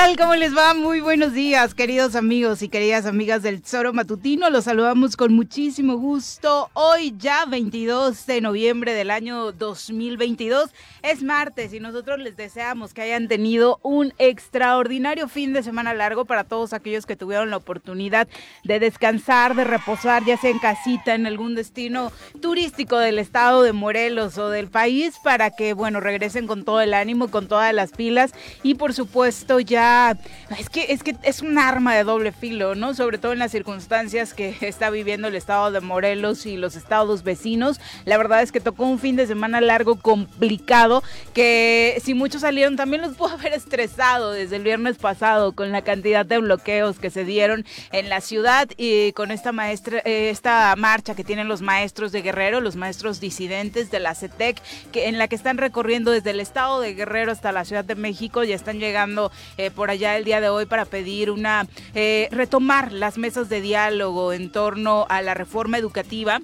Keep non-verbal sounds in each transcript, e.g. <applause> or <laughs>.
tal? ¿Cómo les va? Muy buenos días, queridos amigos y queridas amigas del Zoro Matutino. Los saludamos con muchísimo gusto. Hoy ya 22 de noviembre del año 2022 es martes y nosotros les deseamos que hayan tenido un extraordinario fin de semana largo para todos aquellos que tuvieron la oportunidad de descansar, de reposar, ya sea en casita, en algún destino turístico del estado de Morelos o del país, para que, bueno, regresen con todo el ánimo, con todas las pilas y por supuesto ya es que es que es un arma de doble filo, ¿no? Sobre todo en las circunstancias que <laughs> está viviendo el estado de Morelos y los estados vecinos. La verdad es que tocó un fin de semana largo complicado que si muchos salieron también los <laughs> pudo haber estresado desde el viernes pasado con la cantidad de bloqueos que se dieron en la ciudad y con esta maestra eh, esta marcha que tienen los maestros de Guerrero, los maestros disidentes de la CETEC que en la que están recorriendo desde el estado de Guerrero hasta la Ciudad de México, ya están llegando eh, por allá el día de hoy para pedir una eh, retomar las mesas de diálogo en torno a la reforma educativa.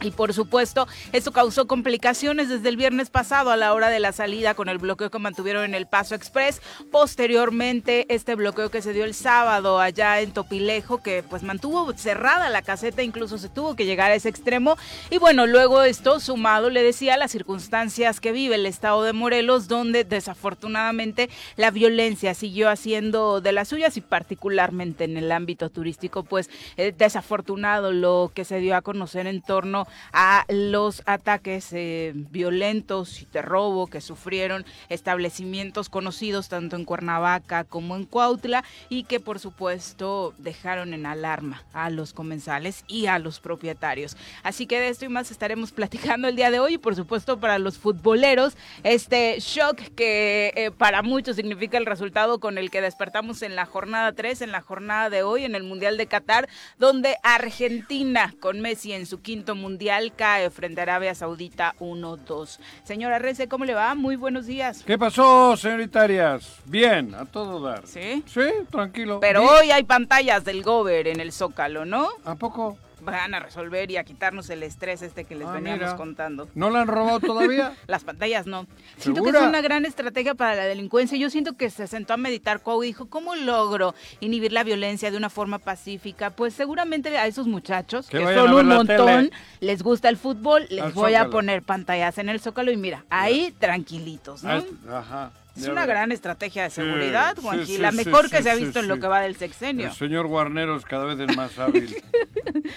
Y por supuesto, eso causó complicaciones desde el viernes pasado a la hora de la salida con el bloqueo que mantuvieron en el Paso Express. Posteriormente, este bloqueo que se dio el sábado allá en Topilejo, que pues mantuvo cerrada la caseta, incluso se tuvo que llegar a ese extremo. Y bueno, luego esto sumado, le decía, las circunstancias que vive el estado de Morelos, donde desafortunadamente la violencia siguió haciendo de las suyas y particularmente en el ámbito turístico, pues eh, desafortunado lo que se dio a conocer en torno a los ataques eh, violentos y de robo que sufrieron establecimientos conocidos tanto en Cuernavaca como en Cuautla y que por supuesto dejaron en alarma a los comensales y a los propietarios. Así que de esto y más estaremos platicando el día de hoy y por supuesto para los futboleros este shock que eh, para muchos significa el resultado con el que despertamos en la jornada 3, en la jornada de hoy en el Mundial de Qatar, donde Argentina con Messi en su quinto mundial cae frente a Arabia Saudita 1-2. Señora Rece, ¿cómo le va? Muy buenos días. ¿Qué pasó, señoritarias? Bien, a todo dar. ¿Sí? Sí, tranquilo. Pero Bien. hoy hay pantallas del Gober en el Zócalo, ¿no? ¿A poco? Van a resolver y a quitarnos el estrés este que les Ah, veníamos mira. contando. ¿No la han robado todavía? <laughs> Las pantallas no. Siento que es una gran estrategia para la delincuencia. Yo siento que se sentó a meditar Cuau y dijo, ¿cómo logro inhibir la violencia de una forma pacífica? Pues seguramente a esos muchachos, Que son un montón, tele. les gusta el fútbol, les Al voy a poner pantallas en el Zócalo y mira, ahí tranquilitos, ¿no? Ajá. Es una gran estrategia de seguridad, sí, Juanji, sí, la sí, mejor sí, que se ha sí, visto en lo que va del sexenio. El señor Guarneros cada vez es más hábil.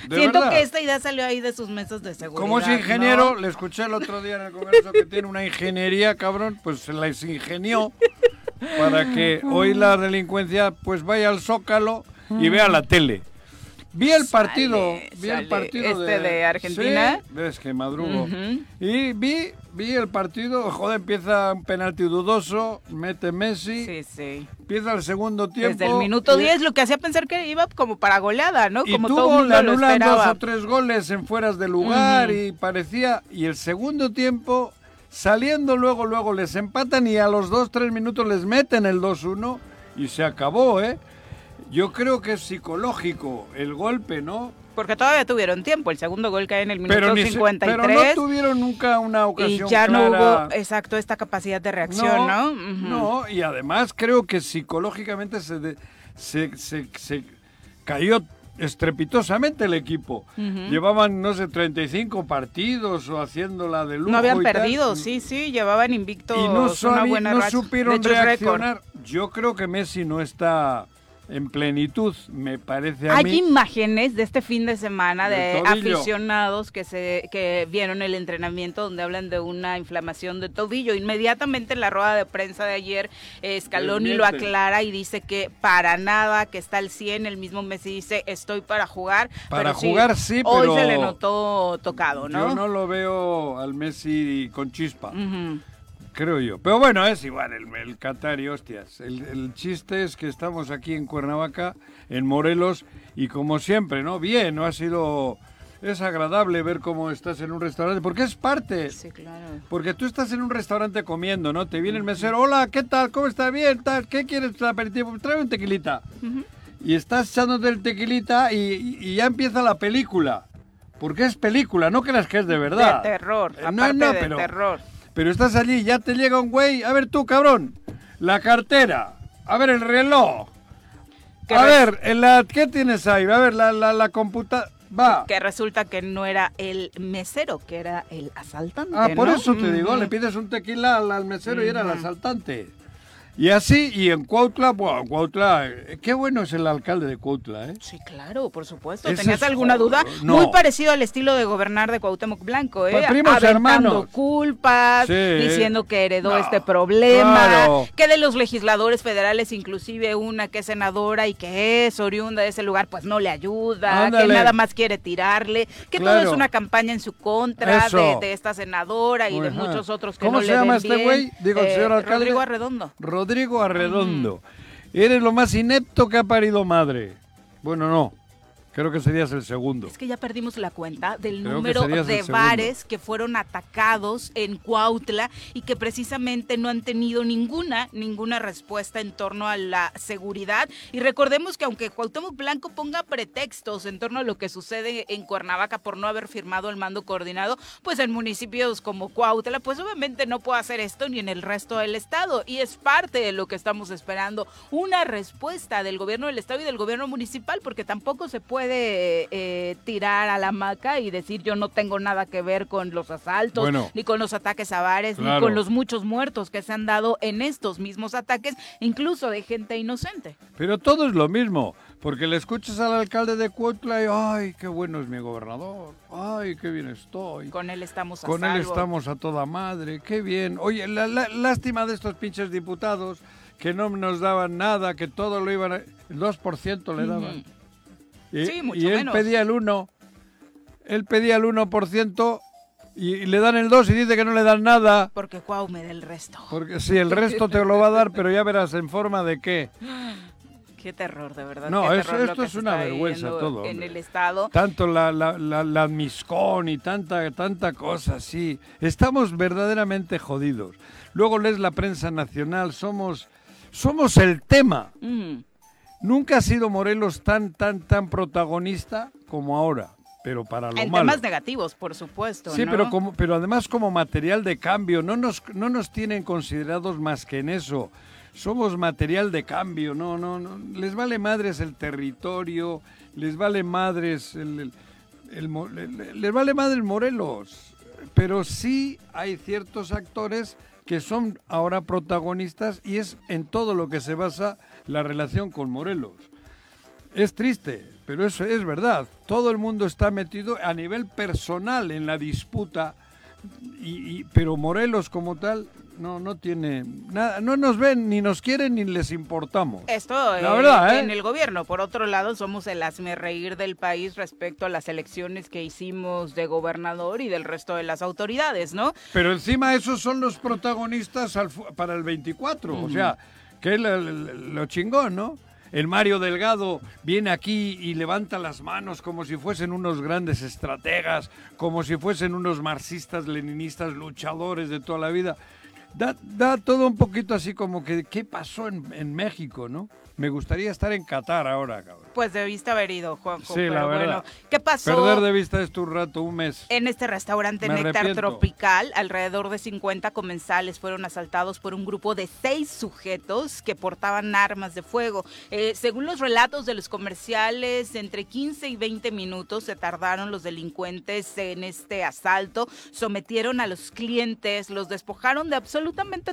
De Siento verdad. que esta idea salió ahí de sus mesas de seguridad. Como es ingeniero, ¿no? le escuché el otro día en el Congreso que tiene una ingeniería, cabrón, pues se la ingenió para que hoy la delincuencia pues vaya al Zócalo y vea la tele. Vi el partido, Sale, vi el sale. partido ¿Este de Argentina? Sí, ves que madrugo. Ujú. Y vi, vi el partido, joder, empieza un penalti dudoso, mete Messi, Sí, sí. empieza el segundo tiempo. Desde el minuto y- 10, lo que hacía pensar que iba como para goleada, ¿no? y Como todo tuvo, el le anulan dos o tres goles en fueras de lugar Ujú. y parecía, y el segundo tiempo, saliendo luego, luego les empatan y a los dos, tres minutos les meten el 2-1 y se acabó, ¿eh? Yo creo que es psicológico el golpe, ¿no? Porque todavía tuvieron tiempo. El segundo gol cae en el minuto Pero, ni se- 53. pero no tuvieron nunca una y ocasión ya no hubo, exacto, esta capacidad de reacción, ¿no? No, y además creo que psicológicamente se, de- se, se- se cayó estrepitosamente el equipo. Llevaban, no sé, 35 partidos o haciéndola de lujo. No habían y tal. perdido, sí, sí, llevaban invictos Y no, una buena no supieron reaccionar. Yo creo que Messi no está en plenitud, me parece a Hay mí. imágenes de este fin de semana de aficionados que se que vieron el entrenamiento donde hablan de una inflamación de tobillo. Inmediatamente en la rueda de prensa de ayer, eh, Scaloni lo aclara y dice que para nada, que está al 100. El mismo Messi dice, estoy para jugar. Para pero jugar sí, Hoy pero se le notó tocado, ¿no? Yo no lo veo al Messi con chispa. Ujú. Creo yo. Pero bueno, es igual el, el Qatar y hostias. El, el chiste es que estamos aquí en Cuernavaca, en Morelos, y como siempre, ¿no? Bien, no ha sido es agradable ver cómo estás en un restaurante, porque es parte. Sí, claro. Porque tú estás en un restaurante comiendo, ¿no? Te viene el mesero, hola, ¿qué tal? ¿Cómo está? Bien, tal. ¿Qué quieres aperitivo? Trae un tequilita. Y estás echándote el tequilita y, y- ya empieza la película. Porque es película, no creas que es de verdad. De terror, Eh, no, aparte no, de pero- terror. Pero estás allí y ya te llega un güey. A ver tú, cabrón. La cartera. A ver el reloj. A ver, en la, ¿qué tienes ahí? A ver, la, la, la computa... Va. Que resulta que no era el mesero, que era el asaltante. Ah, por ¿no? eso te digo, le pides un tequila al, al mesero y era el asaltante. Y así, y en Cuautla, bueno, Cuautla, eh, qué bueno es el alcalde de Cuautla, ¿eh? Sí, claro, por supuesto. ¿Tenías es- alguna duda? no. Muy parecido al estilo de gobernar de Cuauhtémoc Blanco, ¿eh? Pues primos Aventando hermanos. culpas, Sí. diciendo que heredó No, este problema, claro. que de los legisladores federales, inclusive una que es senadora y que es oriunda de ese lugar, pues no le ayuda, Ándale. que nada más quiere tirarle, que todo Claro. es una campaña en su contra de, de esta senadora y de Ajá. muchos otros que ¿Cómo no se le llama ven este güey? Digo, el Eh, señor alcalde. Rodrigo Arredondo. Rodrigo Arredondo. Eres lo más inepto que ha parido madre. Bueno, no. Creo que serías el segundo. Es que ya perdimos la cuenta del Creo número de bares que fueron atacados en Cuautla y que precisamente no han tenido ninguna, ninguna respuesta en torno a la seguridad. Y recordemos que aunque Cuauhtémoc Blanco ponga pretextos en torno a lo que sucede en Cuernavaca por no haber firmado el mando coordinado, pues en municipios como Cuautla, pues obviamente no puede hacer esto ni en el resto del estado. Y es parte de lo que estamos esperando, una respuesta del gobierno del estado y del gobierno municipal, porque tampoco se puede eh, tirar a la maca y decir yo no tengo nada que ver con los asaltos, Bueno. ni con los ataques a bares, ni con los muchos muertos que se han dado en estos mismos ataques, incluso de gente inocente. Pero todo es lo mismo. Porque le escuchas al alcalde de Cuautla y, ay, qué bueno es mi gobernador. Ay, qué bien estoy. Con él estamos a Con él estamos a toda madre, qué bien. Oye, la, la- lástima de estos pinches diputados que no nos daban nada, que todo lo iban a... El 2% le daban. Y, Sí, mucho y él menos. pedía el 1. Él pedía el 1% y, y le dan el 2 y dice que no le dan nada. Porque Cuau me da el resto. Porque si el resto te lo va a dar, pero ya verás en forma de qué. <gasps> Qué terror, de verdad. No, eso- esto es una vergüenza todo, En hombre. el estado. Tanto la, la, la, la miscón y tanta, tanta cosa, sí. Estamos verdaderamente jodidos. Luego lees la prensa nacional, somos, somos el tema. Mm. Nunca ha sido Morelos tan, tan, tan protagonista como ahora, pero para lo En malo. temas negativos, por supuesto. Sí, ¿no? pero, como, pero además como material de cambio, no nos, no nos tienen considerados más que en eso. Somos material de cambio, no, no, no. Les vale madres el territorio, les vale madres el, el- el les vale madres Morelos. Pero sí hay ciertos actores que son ahora protagonistas y es en todo lo que se basa la relación con Morelos. Es triste, pero eso es verdad. Todo el mundo está metido a nivel personal en la disputa, y, y- pero Morelos como tal no, no tiene nada, no nos ven, ni nos quieren, ni les importamos. Esto La eh, verdad, ¿eh? en el gobierno. Por otro lado, somos el reír del país respecto a las elecciones que hicimos de gobernador y del resto de las autoridades, ¿no? Pero encima esos son los protagonistas al para el 24, o sea, que es lo, lo- chingón, ¿no? El Mario Delgado viene aquí y levanta las manos como si fuesen unos grandes estrategas, como si fuesen unos marxistas, leninistas, luchadores de toda la vida. Da, da todo un poquito así como que, ¿qué pasó en, en México, no? Me gustaría estar en Qatar ahora, cabrón. Pues debiste haber ido, Juanjo. Sí, la pero verdad. bueno, ¿qué pasó? Perder de vista esto un rato, un mes. En este restaurante Me Néctar arrepiento. Tropical, alrededor de 50 comensales fueron asaltados por un grupo de seis sujetos que portaban armas de fuego. Eh, según los relatos de los comerciales, entre 15 y 20 minutos se tardaron los delincuentes en este asalto, sometieron a los clientes, los despojaron de absolutamente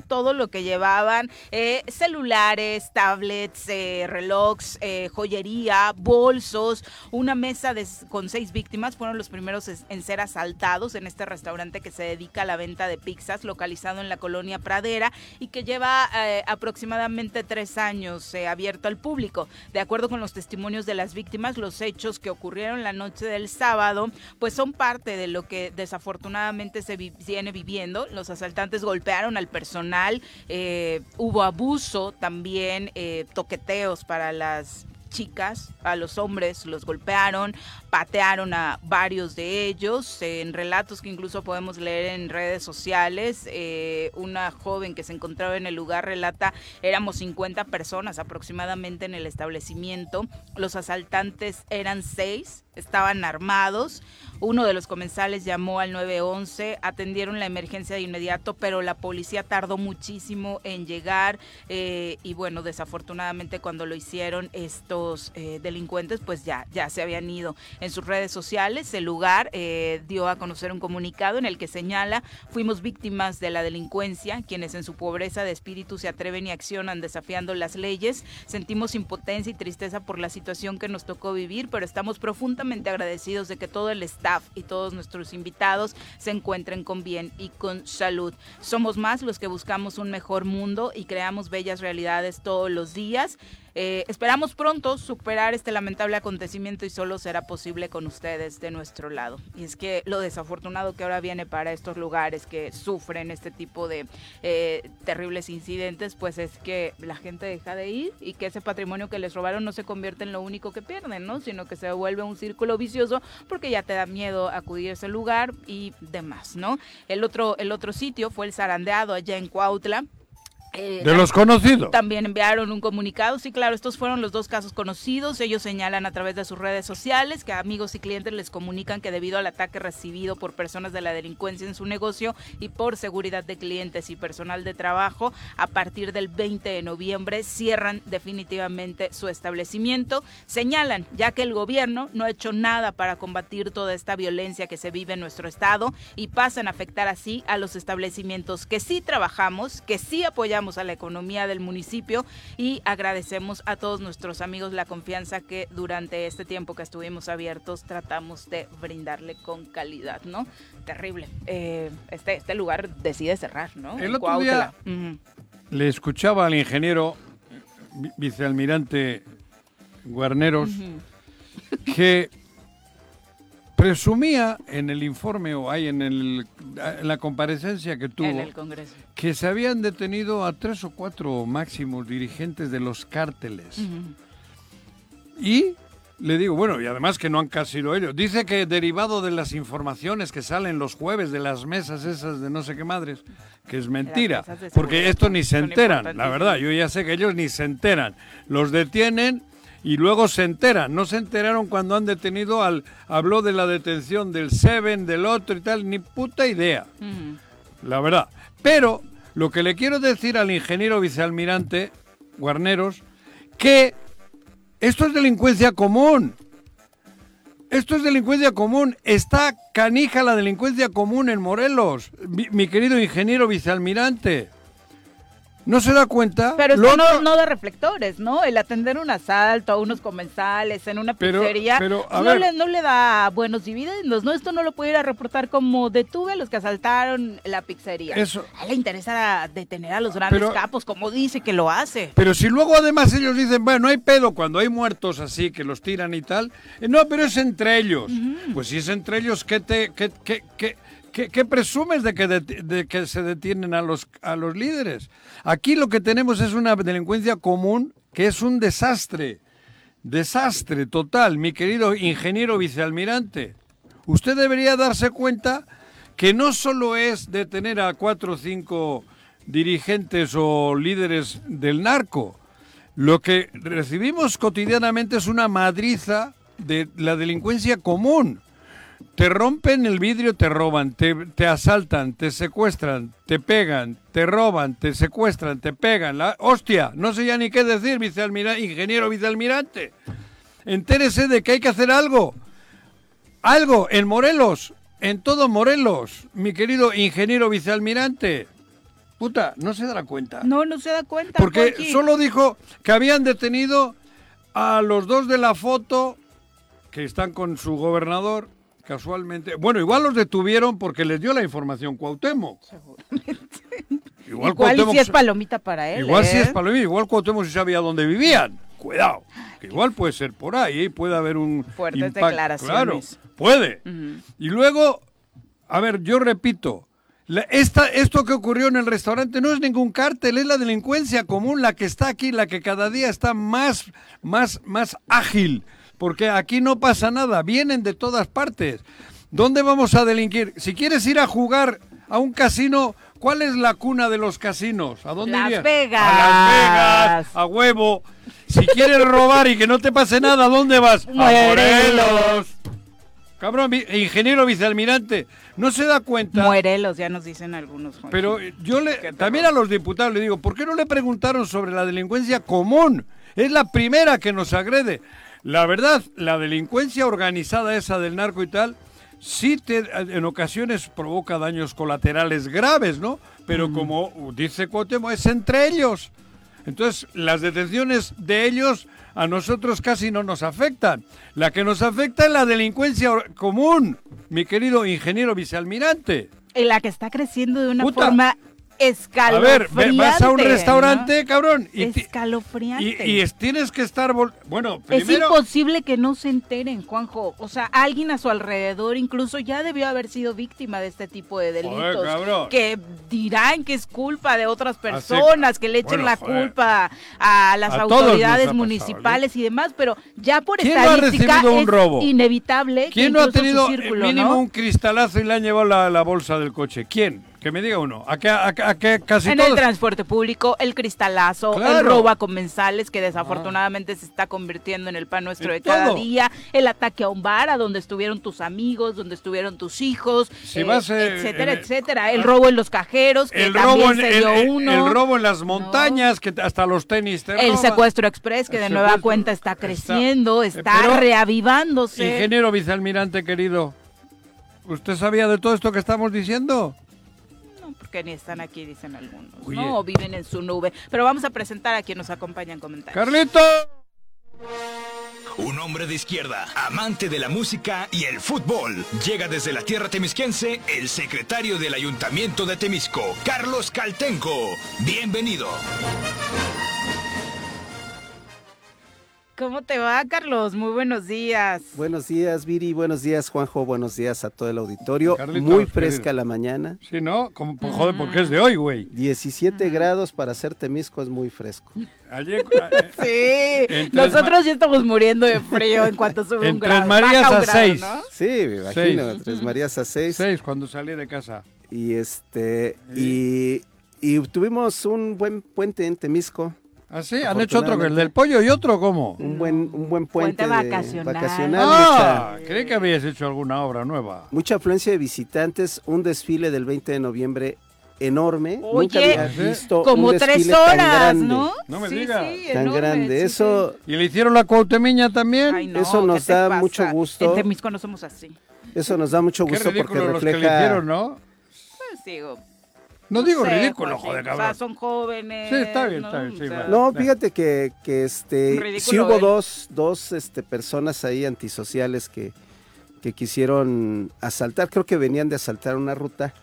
todo lo que llevaban, eh, celulares, tablets, eh, relojes, eh, joyería, bolsos, una mesa de- con seis víctimas fueron los primeros en ser asaltados en este restaurante que se dedica a la venta de pizzas, localizado en la colonia Pradera y que lleva eh, aproximadamente tres años eh, abierto al público. De acuerdo con los testimonios de las víctimas, los hechos que ocurrieron la noche del sábado, pues son parte de lo que desafortunadamente se vi- viene viviendo. Los asaltantes golpearon al personal, eh, hubo abuso también, eh, toqueteos para las chicas, a los hombres los golpearon, patearon a varios de ellos, en relatos que incluso podemos leer en redes sociales, eh, una joven que se encontraba en el lugar relata, éramos 50 personas aproximadamente en el establecimiento, los asaltantes eran seis, estaban armados. Uno de los comensales llamó al 911, atendieron la emergencia de inmediato, pero la policía tardó muchísimo en llegar eh, y bueno, desafortunadamente cuando lo hicieron estos eh, delincuentes, pues ya, ya se habían ido. En sus redes sociales, el lugar eh, dio a conocer un comunicado en el que señala, fuimos víctimas de la delincuencia, quienes en su pobreza de espíritu se atreven y accionan desafiando las leyes, sentimos impotencia y tristeza por la situación que nos tocó vivir, pero estamos profundamente agradecidos de que todo el staff y todos nuestros invitados se encuentren con bien y con salud. Somos más los que buscamos un mejor mundo y creamos bellas realidades todos los días. Eh, esperamos pronto superar este lamentable acontecimiento y solo será posible con ustedes de nuestro lado. Y es que lo desafortunado que ahora viene para estos lugares que sufren este tipo de eh, terribles incidentes, pues es que la gente deja de ir y que ese patrimonio que les robaron no se convierte en lo único que pierden, ¿no? Sino que se vuelve un círculo vicioso porque ya te da miedo acudir a ese lugar y demás, ¿no? El otro, el otro sitio fue el zarandeado allá en Cuautla eh, de los conocidos. También enviaron un comunicado. Sí, claro, estos fueron los dos casos conocidos. Ellos señalan a través de sus redes sociales que amigos y clientes les comunican que debido al ataque recibido por personas de la delincuencia en su negocio y por seguridad de clientes y personal de trabajo, a partir del 20 de noviembre cierran definitivamente su establecimiento. Señalan, ya que el gobierno no ha hecho nada para combatir toda esta violencia que se vive en nuestro estado y pasan a afectar así a los establecimientos que sí trabajamos, que sí apoyamos a la economía del municipio y agradecemos a todos nuestros amigos la confianza que durante este tiempo que estuvimos abiertos tratamos de brindarle con calidad, ¿no? Terrible. Eh, este, este lugar decide cerrar, ¿no? El otro día le escuchaba al ingeniero vicealmirante Guarneros que presumía en el informe o hay en, el, la comparecencia que tuvo en el Congreso. que se habían detenido a tres o cuatro máximos dirigentes de los cárteles. Y le digo, bueno, y además que no han casi sido ellos. Dice que derivado de las informaciones que salen los jueves de las mesas esas de no sé qué madres, que es mentira, porque esto ni se enteran, la verdad, yo ya sé que ellos ni se enteran. Los detienen y luego se enteran. No se enteraron cuando han detenido al. Habló de la detención del Seven, del otro y tal, ni puta idea. La verdad. Pero lo que le quiero decir al ingeniero vicealmirante Guarneros, que esto es delincuencia común. Esto es delincuencia común. Está canija la delincuencia común en Morelos, mi querido ingeniero vicealmirante no se da cuenta. Pero esto no, no, da reflectores, ¿no? El atender un asalto a unos comensales en una pizzería no, le, no, le, da buenos dividendos, ¿no? Esto no lo puede ir a reportar como detuve a los que asaltaron la pizzería. Eso. A él le interesa detener a los grandes capos, como dice que lo hace. Pero si luego además ellos dicen, bueno, no hay pedo cuando hay muertos así que los tiran y tal. Eh, no, pero es entre ellos. Pues si es entre ellos, ¿qué te... Qué, qué, qué, ¿Qué, presumes de que, de, que se detienen a los, a los líderes? Aquí lo que tenemos es una delincuencia común que es un desastre. Desastre total, mi querido ingeniero vicealmirante. Usted debería darse cuenta que no solo es detener a cuatro o cinco dirigentes o líderes del narco. Lo que recibimos cotidianamente es una madriza de la delincuencia común. Te rompen el vidrio, te roban, te, te, asaltan, te secuestran, te pegan, te roban, te secuestran, te pegan. La, hostia, no sé ya ni qué decir, vicealmirante, ingeniero vicealmirante. Entérese de que hay que hacer algo. Algo en Morelos, en todo Morelos, mi querido ingeniero vicealmirante. Puta, no se da cuenta. No, no se da cuenta. Porque solo dijo que habían detenido a los dos de la foto que están con su gobernador casualmente. Bueno, igual los detuvieron porque les dio la información Cuauhtémoc. Igual, igual si es palomita para él. Igual si es ¿eh? palomita, igual Cuauhtémoc si sabía dónde vivían. Cuidado, igual puede ser por ahí, puede haber un fuertes declaraciones. Claro, puede. Y luego, a ver, yo repito, La- esta, esto que ocurrió en el restaurante no es ningún cártel, es la delincuencia común la que está aquí, la que cada día está más, más, más ágil, porque aquí no pasa nada, vienen de todas partes. ¿Dónde vamos a delinquir? Si quieres ir a jugar a un casino, ¿cuál es la cuna de los casinos? ¿A dónde Las irías? Vegas. A Las Vegas, a huevo. Si quieres robar y que no te pase nada, ¿a dónde vas? A Morelos. Cabrón, ingeniero vicealmirante, ¿no se da cuenta? Muerelos, ya nos dicen algunos. Pero yo le, también a los diputados le digo, ¿por qué no le preguntaron sobre la delincuencia común? Es la primera que nos agrede. La verdad, la delincuencia organizada esa del narco y tal, sí te, en ocasiones provoca daños colaterales graves, ¿no? Pero como dice Cuauhtémoc, es entre ellos. Entonces, las detenciones de ellos a nosotros casi no nos afectan. La que nos afecta es la delincuencia común, mi querido ingeniero vicealmirante. En la que está creciendo de una Puta. forma A escalofriante. ver, ve- vas a un ¿no? restaurante, cabrón, y, Escalofriante. y, y es- tienes que estar... Bueno, Es primero... imposible que no se enteren, Juanjo. O sea, alguien a su alrededor incluso ya debió haber sido víctima de este tipo de delitos. cabrón. que dirán que es culpa de otras personas, que le echen Bueno, la joder. culpa a las A autoridades pasado, municipales y demás, pero ya por ¿Quién no ha estadística recibido un es robo? inevitable. ¿Quién que no ha tenido círculo, mínimo ¿no? un cristalazo y le han llevado la, la bolsa del coche? ¿Quién? Que me diga uno. ¿A qué, a, a qué casi En todos? el transporte público, el cristalazo, Claro. el robo a comensales, que desafortunadamente se está convirtiendo en el pan nuestro En de cada todo. día, el ataque a un bar, a donde estuvieron tus amigos, donde estuvieron tus hijos, Si eh, vas, eh, etcétera, el- etcétera. El robo en los cajeros, que el también robo, en, se el, dio el- uno. el robo en las montañas, que hasta los tenis te El roban. secuestro express, que El de nueva cuenta está creciendo, eh, está pero- reavivándose. Ingeniero vicealmirante querido, ¿usted sabía de todo esto que estamos diciendo? Porque ni están aquí, dicen algunos, Oye. ¿no? O viven en su nube. Pero vamos a presentar a quien nos acompaña en comentarios. ¡Carlito! Un hombre de izquierda, amante de la música y el fútbol. Llega desde la tierra temisquense el secretario del Ayuntamiento de Temisco, Carlos Caltenco. Bienvenido. ¿Cómo te va, Carlos? Muy buenos días. Buenos días, Viri. Buenos días, Juanjo. Buenos días a todo el auditorio. Carlitos, Muy querido. fresca la mañana. Sí, ¿no? Como, pues, joder, porque es de hoy, güey. 17 grados para hacer Temisco es muy fresco. Ayer, <laughs> eh, Sí, nosotros ya estamos muriendo de frío en cuanto sube En un grado. Tres Marías a grado, seis. ¿no? Sí, me imagino. Seis. Tres Marías a 6. seis cuando salí de casa. Y este. Y, y tuvimos un buen puente en Temisco. ¿Ah, sí? ¿Han hecho otro que el del pollo y otro cómo? Un buen, un buen Puente puente, de- vacacional. vacacional, Ah, mucha- creí que habías hecho alguna obra nueva. mucha afluencia de visitantes, un desfile del 20 de noviembre enorme. Nunca Oye, había visto Como un tres desfile tan horas, grande. ¿no? No me sí, digas. Sí, Tan enorme, grande. sí, Eso, ¿Y le hicieron la cuauhtemiña también? sí. Ay, no, eso nos ¿qué te da pasa? mucho gusto. En Temisco no somos así. eso nos da mucho Qué gusto porque ridículo los que le refleja. hicieron, ¿no? Pues digo. No digo sé, ridículo, Juanji, joder, O sea, cabrón. son jóvenes. Sí, está bien, ¿no? está bien, sí, O sea, va. No, fíjate que, que este Ridículo sí hubo dos, dos este, personas ahí antisociales que, que quisieron asaltar, creo que venían de asaltar una ruta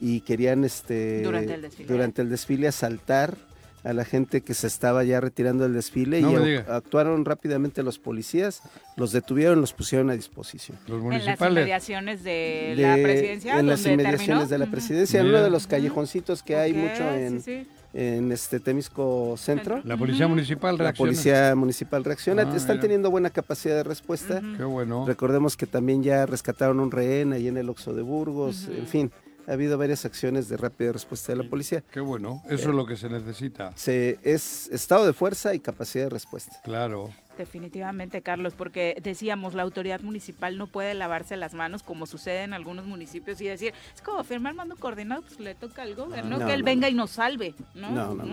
y querían este Durante el desfile. durante el desfile asaltar a la gente que se estaba ya retirando del desfile No y actuaron rápidamente los policías, los detuvieron, los pusieron a disposición. Los En las municipales. inmediaciones de, De- la presidencia. en las inmediaciones terminó. de la presidencia, en uno de los callejoncitos que hay mucho en, sí. en este Temisco Centro. La policía municipal La reacciona. policía municipal reacciona, Ah, están mira. teniendo buena capacidad de respuesta. Qué bueno. Recordemos que también ya rescataron un rehén ahí en el Oxo de Burgos, en fin, ha habido varias acciones de rápida respuesta de la policía. Qué bueno. Eso es lo que se necesita. Se, es estado de fuerza y capacidad de respuesta. Claro. Definitivamente, Carlos, porque decíamos, la autoridad municipal no puede lavarse las manos como sucede en algunos municipios y decir, es como firmar mando coordinado, pues le toca al gobierno, No, que él no, venga no. y nos salve, ¿no? No, no.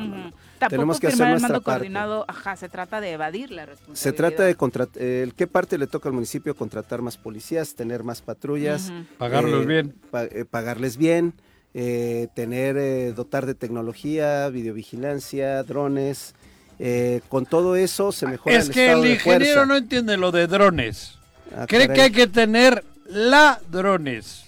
Tampoco Tenemos que hacer firmar el nuestra mando parte. coordinado, ajá, se trata de evadir la Se responsabilidad. trata de contratar, ¿qué parte le toca al municipio? Contratar más policías, tener más patrullas. Pagarlos eh, bien. pa- eh, pagarles bien, eh, tener, eh, dotar de tecnología, videovigilancia, drones. Eh, con todo eso se mejora Es el que estado el de ingeniero fuerza. no entiende lo de drones. Ah, Cree caray. que hay que tener ladrones.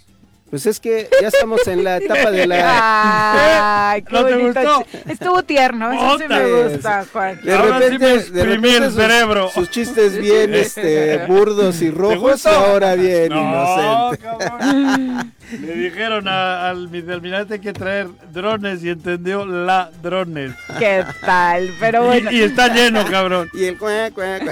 Pues es que ya estamos en la etapa de la... <laughs> Ay, qué ¿No te bonito. gustó? Estuvo tierno, eso sí me gusta, Juan. De Ahora sí repente, me de exprimí repente el sus, cerebro. sus chistes bien <laughs> este, burdos y rojos, ahora bien No, inocente. cabrón. Le dijeron a- al vicealmirante que traer drones y entendió ladrones. ¿Qué tal? Pero bueno. Y, y está lleno, cabrón. Y el cuá, cuá, cuá.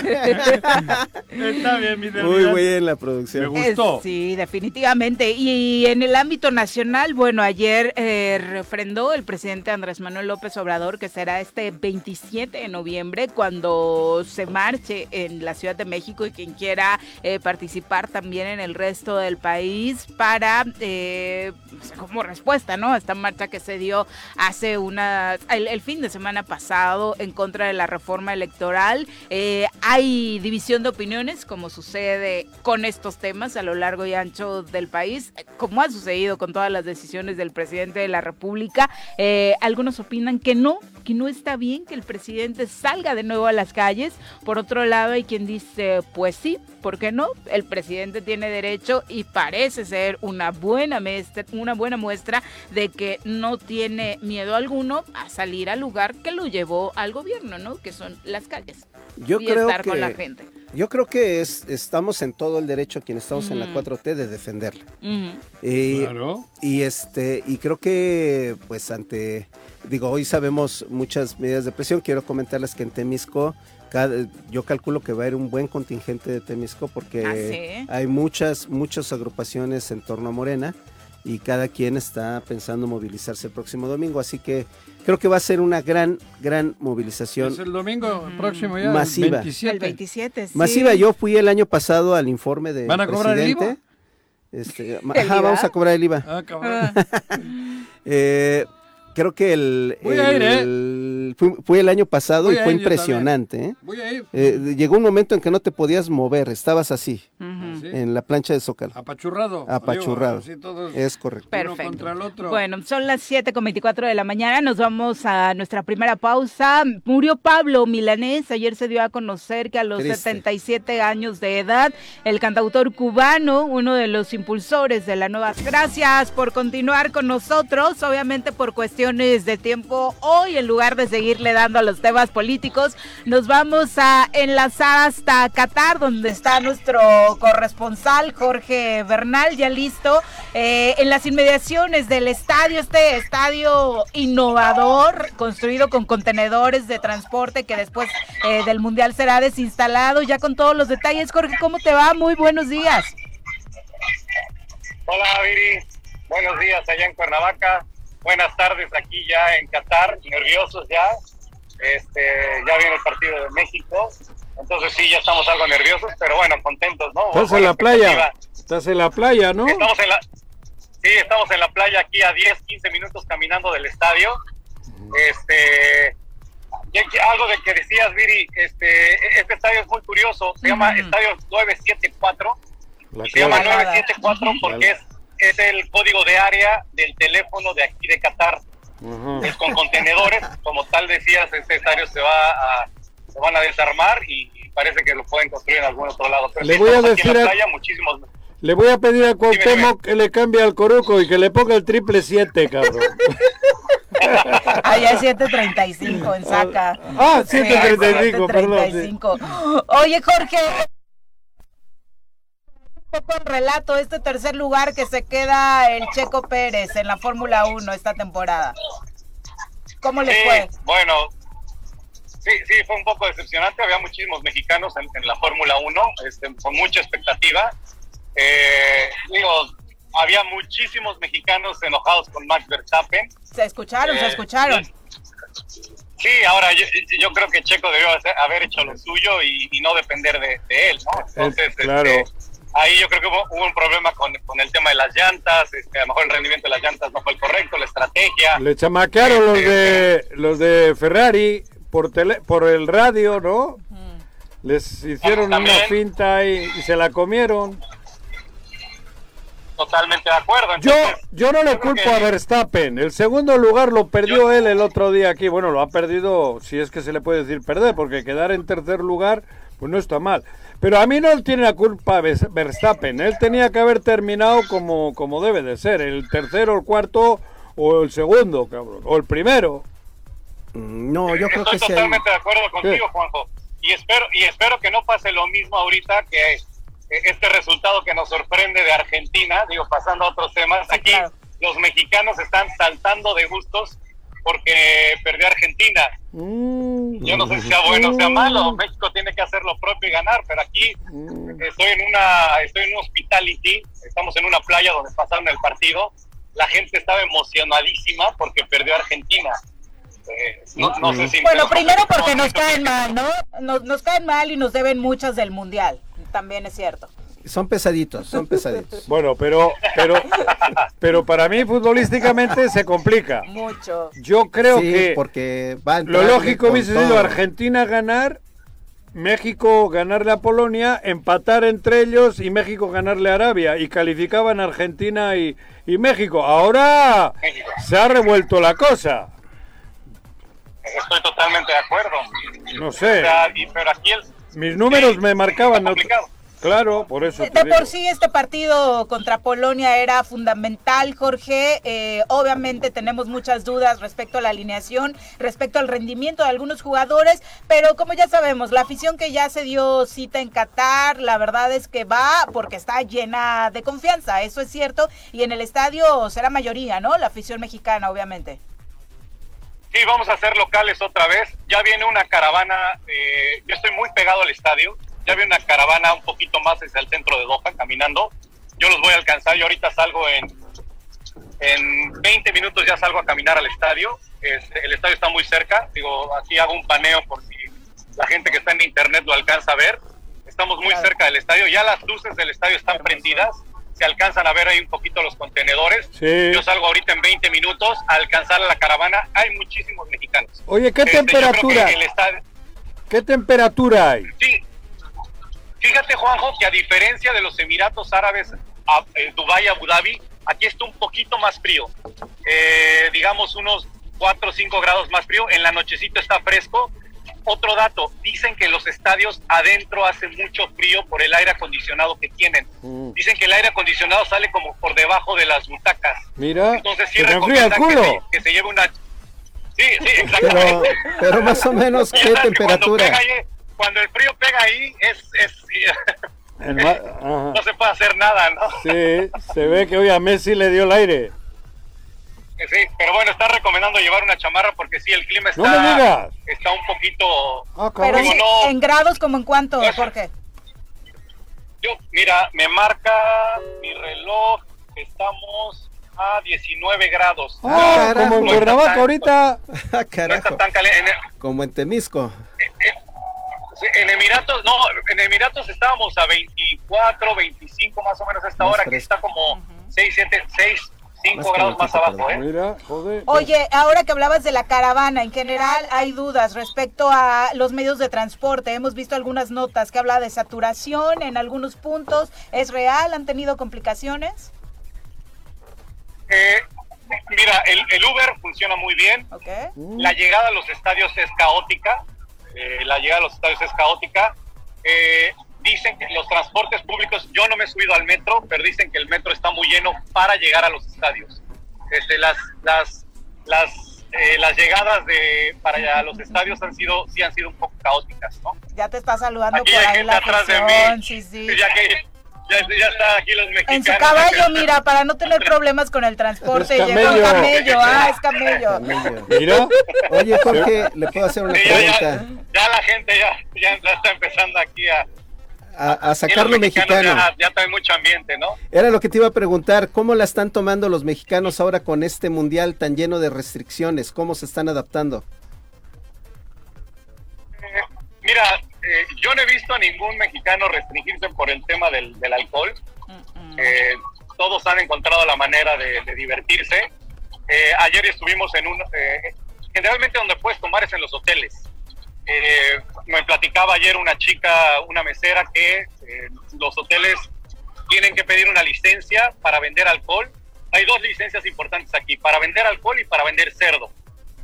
Está bien, Muy vicealmirante. bien la Me producción. gustó. Eh, sí, definitivamente. Y en el ámbito nacional, bueno, ayer eh, refrendó el presidente Andrés Manuel López Obrador que será este 27 de noviembre cuando se marche en la Ciudad de México y quien quiera eh, participar también en el resto del país para, eh, como respuesta, ¿no? A esta marcha que se dio hace una, el, el fin de semana pasado en contra de la reforma electoral. Eh, hay división de opiniones, como sucede con estos temas a lo largo y ancho del país, como ha sucedido con todas las decisiones del presidente de la República. Eh, algunos opinan que no, que no está bien que el presidente salga de nuevo a las calles. Por otro lado, hay quien dice, pues sí, ¿por qué no? El presidente tiene derecho y parece ser una buena muestra, una buena muestra de que no tiene miedo alguno a salir al lugar que lo llevó al gobierno, ¿no? Que son las calles. Yo y creo estar que con la gente. yo creo que es, estamos en todo el derecho quienes estamos en la Ujú. 4T de defenderla. Y, Claro. y este y creo que pues ante digo hoy sabemos muchas medidas de presión. Quiero comentarles que en Temisco cada- yo calculo que va a haber un buen contingente de Temisco porque Ah, ¿sí? hay muchas muchas agrupaciones en torno a Morena y cada quien está pensando movilizarse el próximo domingo, así que creo que va a ser una gran gran movilización Es el domingo próximo ya, el Masiva. 27. El 27, sí. masiva. Yo fui el año pasado al informe de ¿Van a cobrar el presidente. Este, ma- <laughs> ¿El ajá, IVA? vamos a cobrar el IVA. Ah, cabrón. Ah, <laughs> Eh, creo que el, Voy a ir, ¿eh? el- fui, fui el año pasado Voy y a fue impresionante. ¿eh? Voy a ir. Eh, llegó un momento en que no te podías mover, estabas así. Sí. en la plancha de Zócalo. Apachurrado. Apachurrado. Digo, así todos Es correcto. uno Perfecto. contra el otro. Bueno, son las 7 con 24 de la mañana. Nos vamos a nuestra primera pausa. Murió Pablo Milanés. Ayer se dio a conocer que a los Triste. 77 años de edad, el cantautor cubano, uno de los impulsores de la nueva. Gracias por continuar con nosotros. Obviamente, por cuestiones de tiempo, hoy en lugar de seguirle dando a los temas políticos, nos vamos a enlazar hasta Qatar, donde está nuestro corresponsal Jorge Bernal, ya listo, eh, en las inmediaciones del estadio, este estadio innovador, construido con contenedores de transporte que después eh, del Mundial será desinstalado, ya con todos los detalles. Jorge, ¿cómo te va? Muy buenos días. Hola Viri, buenos días allá en Cuernavaca, buenas tardes aquí ya en Qatar, nerviosos ya, este, ya viene el partido de México, entonces sí, ya estamos algo nerviosos, pero bueno, contentos, ¿no? Estás en la playa. Estás en la playa, ¿no? Estamos en la, sí, estamos en la playa aquí a 10, 15 minutos caminando del estadio, este, algo de que decías Viri, este, este estadio es muy curioso, se llama. Estadio 974, La y se llama clave. 974 porque es, es el código de área del teléfono de aquí de Qatar. Es con contenedores, como tal decías, este estadio se va a, se van a desarmar y, y parece que lo pueden construir en algún otro lado. Pero Le sí, voy a en decir a- playa, muchísimos. Le voy a pedir a Cuauhtémoc que le cambie al Coruco y que le ponga el triple siete, cabrón. <laughs> Allá es 735 en Saca. Ah, Sí, 735, perdón. sí. 735. Oye, Jorge. Un poco el relato, este tercer lugar que se queda el Checo Pérez en la Fórmula 1 esta temporada. ¿Cómo le Sí, fue? bueno, sí, sí, fue un poco decepcionante. Había muchísimos mexicanos en, en la Fórmula 1, este, con mucha expectativa. Eh, digo, había muchísimos mexicanos enojados con Max Verstappen. Se escucharon, se Eh, escucharon. Sí, ahora yo, yo creo que Checo debió hacer- haber hecho lo suyo y, y no depender de, de él, ¿no? Entonces, claro. este, ahí yo creo que hubo, hubo un problema con, con el tema de las llantas, este, a lo mejor el rendimiento de las llantas no fue el correcto, la estrategia. Le chamaquearon los de los de Ferrari por tele, por el radio, ¿no? Les hicieron una finta y, y se la comieron. Totalmente de acuerdo. Yo, Entonces, yo no le culpo que- a Verstappen. El segundo lugar lo perdió él el otro día aquí. Bueno, lo ha perdido, si es que se le puede decir perder, porque quedar en tercer lugar, pues no está mal. Pero a mí no tiene la culpa Vers- Verstappen. Él tenía que haber terminado como, como debe de ser. El tercero, el cuarto o el segundo, cabrón. O el primero. Mm, No, yo creo Estoy que sí. hay- totalmente de acuerdo contigo, Sí. Juanjo. Y espero, y espero que no pase lo mismo ahorita que eh, este resultado que nos sorprende de Argentina, digo, pasando a otros temas, Sí, aquí claro. los mexicanos están saltando de gustos porque perdió Argentina. Yo no sé si sea bueno o sea malo, México tiene que hacer lo propio y ganar, pero aquí estoy en una estoy en un hospitality, estamos en una playa donde pasaron el partido, la gente estaba emocionadísima porque perdió Argentina. Eh, no, no sé si Bueno, primero porque nos caen mal, ¿no? Nos, nos caen mal y nos deben muchas del mundial. También es cierto. Son pesaditos, son pesaditos. <laughs> Bueno, pero, pero, pero para mí futbolísticamente se complica. Mucho. Yo creo sí, que porque va a lo lógico hubiese sido. Argentina ganar, México ganarle a Polonia, empatar entre ellos y México ganarle a Arabia y calificaban Argentina y, y México. Ahora México. se ha revuelto la cosa. Estoy totalmente de acuerdo. No O sé, sea, y- pero aquí el, mis números sí, me marcaban. complicado. Claro, por eso. De te por digo. sí este partido contra Polonia era fundamental, Jorge. Eh, obviamente tenemos muchas dudas respecto a la alineación, respecto al rendimiento de algunos jugadores, pero como ya sabemos, la afición que ya se dio cita en Qatar, la verdad es que va porque está llena de confianza, eso es cierto, y en el estadio será mayoría, ¿no? La afición mexicana, obviamente. Sí, vamos a ser locales otra vez. Ya viene una caravana, eh, yo estoy muy pegado al estadio, ya viene una caravana un poquito más hacia el centro de Doha, caminando. Yo los voy a alcanzar, yo ahorita salgo en, en 20 minutos, ya salgo a caminar al estadio. Este, el estadio está muy cerca, digo, aquí hago un paneo por si la gente que está en internet lo alcanza a ver. Estamos muy Claro. cerca del estadio, ya las luces del estadio están prendidas, se alcanzan a ver ahí un poquito los contenedores. Sí. Yo salgo ahorita en 20 minutos a alcanzar a la caravana. Hay muchísimos mexicanos. Oye, ¿qué Este, temperatura? que el estadio- ¿Qué temperatura hay? Sí. Fíjate, Juanjo, que a diferencia de los Emiratos Árabes, eh, Dubái, Abu Dhabi, aquí está un poquito más frío. Eh, digamos unos 4 o 5 grados más frío. En la nochecito está fresco. Otro dato, dicen que los estadios adentro hace mucho frío por el aire acondicionado que tienen. Mm. Dicen que el aire acondicionado sale como por debajo de las butacas. Mira, Entonces sí el recomiendan que culo. se, que se lleve una... Sí, sí, Pero, exactamente. pero más o menos, <laughs> ¿qué temperatura? Cuando el frío pega ahí, es, es <laughs> El <laughs> ma- ajá. no se puede hacer nada, ¿no? Sí, se ve que hoy a Messi le dio el aire. Sí, pero bueno, está recomendando llevar una chamarra porque sí, el clima está, No me digas. está un poquito... Ah, Pero cabrón. Digo, sí, no. en grados como en cuánto, Eso. Jorge. Yo, mira, me marca mi reloj, estamos a 19 grados. Ah, carajo. como en está Cuernavaca ahorita. <laughs> Ah, No está tan caliente. Como en Temisco. Sí, En Emiratos, no, en Emiratos estábamos a 24, 25 más o menos a esta Más hora, que está como 6, 7, 6, 5 Más grados más abajo, ¿eh? Mira, joder. Oye, ahora que hablabas de la caravana, en general hay dudas respecto a los medios de transporte. Hemos visto algunas notas que habla de saturación en algunos puntos. ¿Es real? ¿Han tenido complicaciones? Eh, mira, el, el Uber funciona muy bien. ¿Ok? La llegada a los estadios es caótica. Eh, la llegada a los estadios es caótica. Eh, dicen que los transportes públicos, yo no me he subido al metro, pero dicen que el metro está muy lleno para llegar a los estadios. Este, las, las, las, eh, las llegadas de, para los estadios han sido, sí han sido un poco caóticas, ¿no? Ya te está saludando Aquí por hay ahí gente la atrás de mí. sí, sí. Ya que ya, ya están aquí los mexicanos. En su caballo, mira, para no tener problemas con el transporte, Es llegó camello. camello, ah, es camello. Camello. Mira, Oye, Jorge, ¿le puedo hacer una Sí, ya, ya, pregunta? ya la gente ya, ya, ya está empezando aquí a, A, sacar los lo mexicanos mexicano. Ya, ya trae mucho ambiente, ¿no? Era lo que te iba a preguntar, ¿cómo la están tomando los mexicanos ahora con este mundial tan lleno de restricciones? ¿Cómo se están adaptando? Mira, eh, yo no he visto a ningún mexicano restringirse por el tema del, del alcohol. Eh, todos han encontrado la manera de, de divertirse. Eh, ayer estuvimos en un... eh, generalmente donde puedes tomar es en los hoteles. Eh, me platicaba ayer una chica, una mesera, que los hoteles tienen que pedir una licencia para vender alcohol. Hay dos licencias importantes aquí, para vender alcohol y para vender cerdo.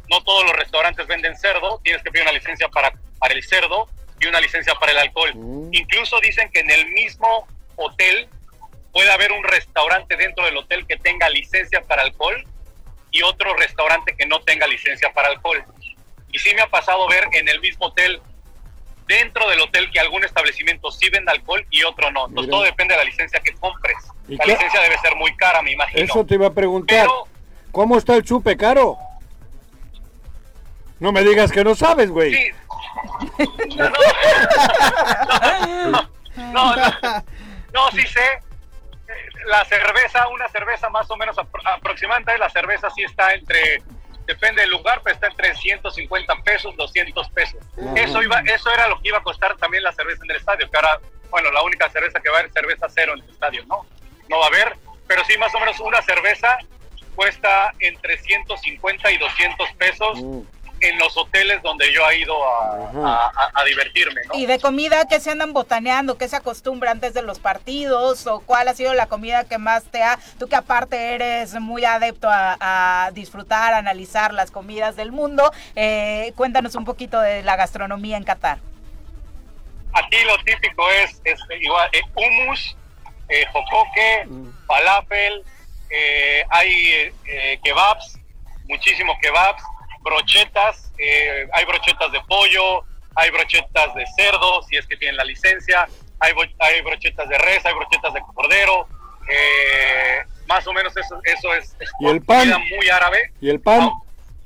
No todos los restaurantes venden cerdo, tienes que pedir una licencia para, para el cerdo y una licencia para el alcohol. Incluso dicen que en el mismo hotel puede haber un restaurante dentro del hotel que tenga licencia para alcohol y otro restaurante que no tenga licencia para alcohol. Y sí me ha pasado ver en el mismo hotel dentro del hotel que algún establecimiento sí vende alcohol y otro no. Entonces Mira. todo depende de la licencia que compres. ¿Y La qué? licencia debe ser muy cara, me imagino. Eso te iba a preguntar. Pero- ¿Cómo está el chupe caro? No me digas que no sabes, güey. Sí. No, no. No, no, no, sí sé. La cerveza, una cerveza más o menos apro- aproximadamente, la cerveza sí está entre, depende del lugar, pero está entre 150 pesos, 200 pesos. Eso iba, eso era lo que iba a costar también la cerveza en el estadio, que ahora, bueno, la única cerveza que va a haber es cerveza cero en el estadio, ¿no? No va a haber, pero sí más o menos una cerveza cuesta entre 150 y 200 pesos en los hoteles donde yo he ido a, a- a- a divertirme, ¿no? Y de comida, ¿qué se andan botaneando? ¿Qué se acostumbra antes de los partidos? ¿O cuál ha sido la comida que más te ha... Tú que aparte eres muy adepto a, a disfrutar, a analizar las comidas del mundo, eh, cuéntanos un poquito de la gastronomía en Qatar. Aquí lo típico es, este, igual, eh, hummus, eh, jocoque, falafel, eh, hay eh, eh, kebabs, muchísimos kebabs, brochetas, eh, hay brochetas de pollo, hay brochetas de cerdo, si es que tienen la licencia, hay, hay brochetas de res, hay brochetas de cordero, eh, más o menos eso, eso es, es ¿Y el pan? comida muy árabe. ¿Y el pan?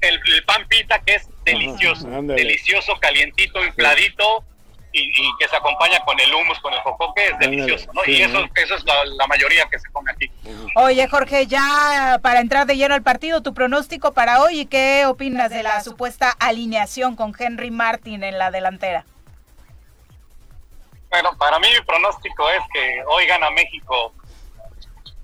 El, el pan pita que es delicioso, delicioso, calientito, infladito y, y que se acompaña con el hummus, con el jocoque, es delicioso, ¿no? sí, y eso, eso es la, la mayoría que se come aquí. Oye, Jorge, ya para entrar de lleno al partido, tu pronóstico para hoy y qué opinas de la supuesta alineación con Henry Martin en la delantera. Bueno, para mí mi pronóstico es que hoy gana México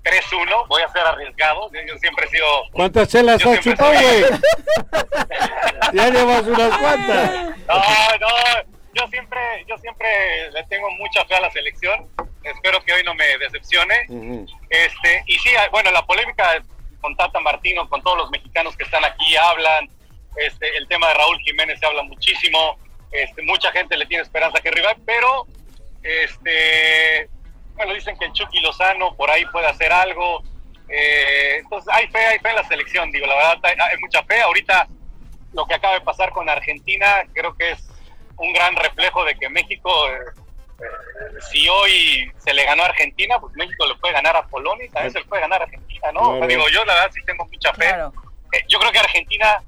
3-1, voy a ser arriesgado, yo siempre he sido... ¿Cuántas chelas has chupado, güey? <laughs> ya llevas unas cuantas. <laughs> No, no, yo siempre, yo siempre le tengo mucha fe a la selección, espero que hoy no me decepcione. Este, y sí, bueno, la polémica con Tata Martino, con todos los mexicanos que están aquí, hablan. Este, el tema de Raúl Jiménez se habla muchísimo. Este, mucha gente le tiene esperanza que rival, pero este, bueno, dicen que el Chucky Lozano por ahí puede hacer algo. Eh, entonces, hay fe, hay fe en la selección, digo, la verdad, hay, hay mucha fe. Ahorita, lo que acaba de pasar con Argentina, creo que es un gran reflejo de que México. eh, si hoy se le ganó a Argentina, pues México le puede ganar a Polonia y también se le puede ganar a Argentina, ¿no? Claro. Digo, yo la verdad sí tengo mucha fe. Claro. Eh, yo creo que Argentina,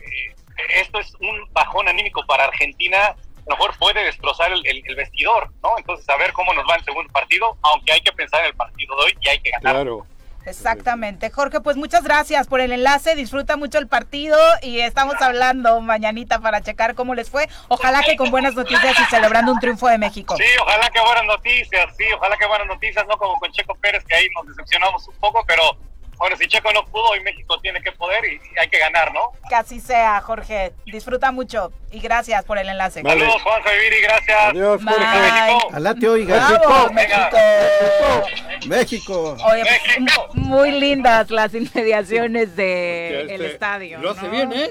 eh, esto es un bajón anímico para Argentina, a lo mejor puede destrozar el, el- el vestidor, ¿no? Entonces, a ver cómo nos va el segundo partido, aunque hay que pensar en el partido de hoy y hay que ganar. Claro. Exactamente. Jorge, pues muchas gracias por el enlace. Disfruta mucho el partido y estamos hablando mañanita para checar cómo les fue. Ojalá que con buenas noticias y celebrando un triunfo de México. Sí, ojalá que buenas noticias, sí, ojalá que buenas noticias, no como con Checo Pérez, que ahí nos decepcionamos un poco, pero bueno, si Checo no pudo, hoy México tiene que poder y, y hay que ganar, ¿no? Que así sea, Jorge. Disfruta mucho y gracias por el enlace. Vale. Saludos, Juan Viviri, gracias. Adiós, Bye. Jorge. México. Alá te oiga. ¡Bravo. México! México. Oye, México. mu- muy lindas las inmediaciones del este estadio. Lo hace ¿no? bien, ¿eh?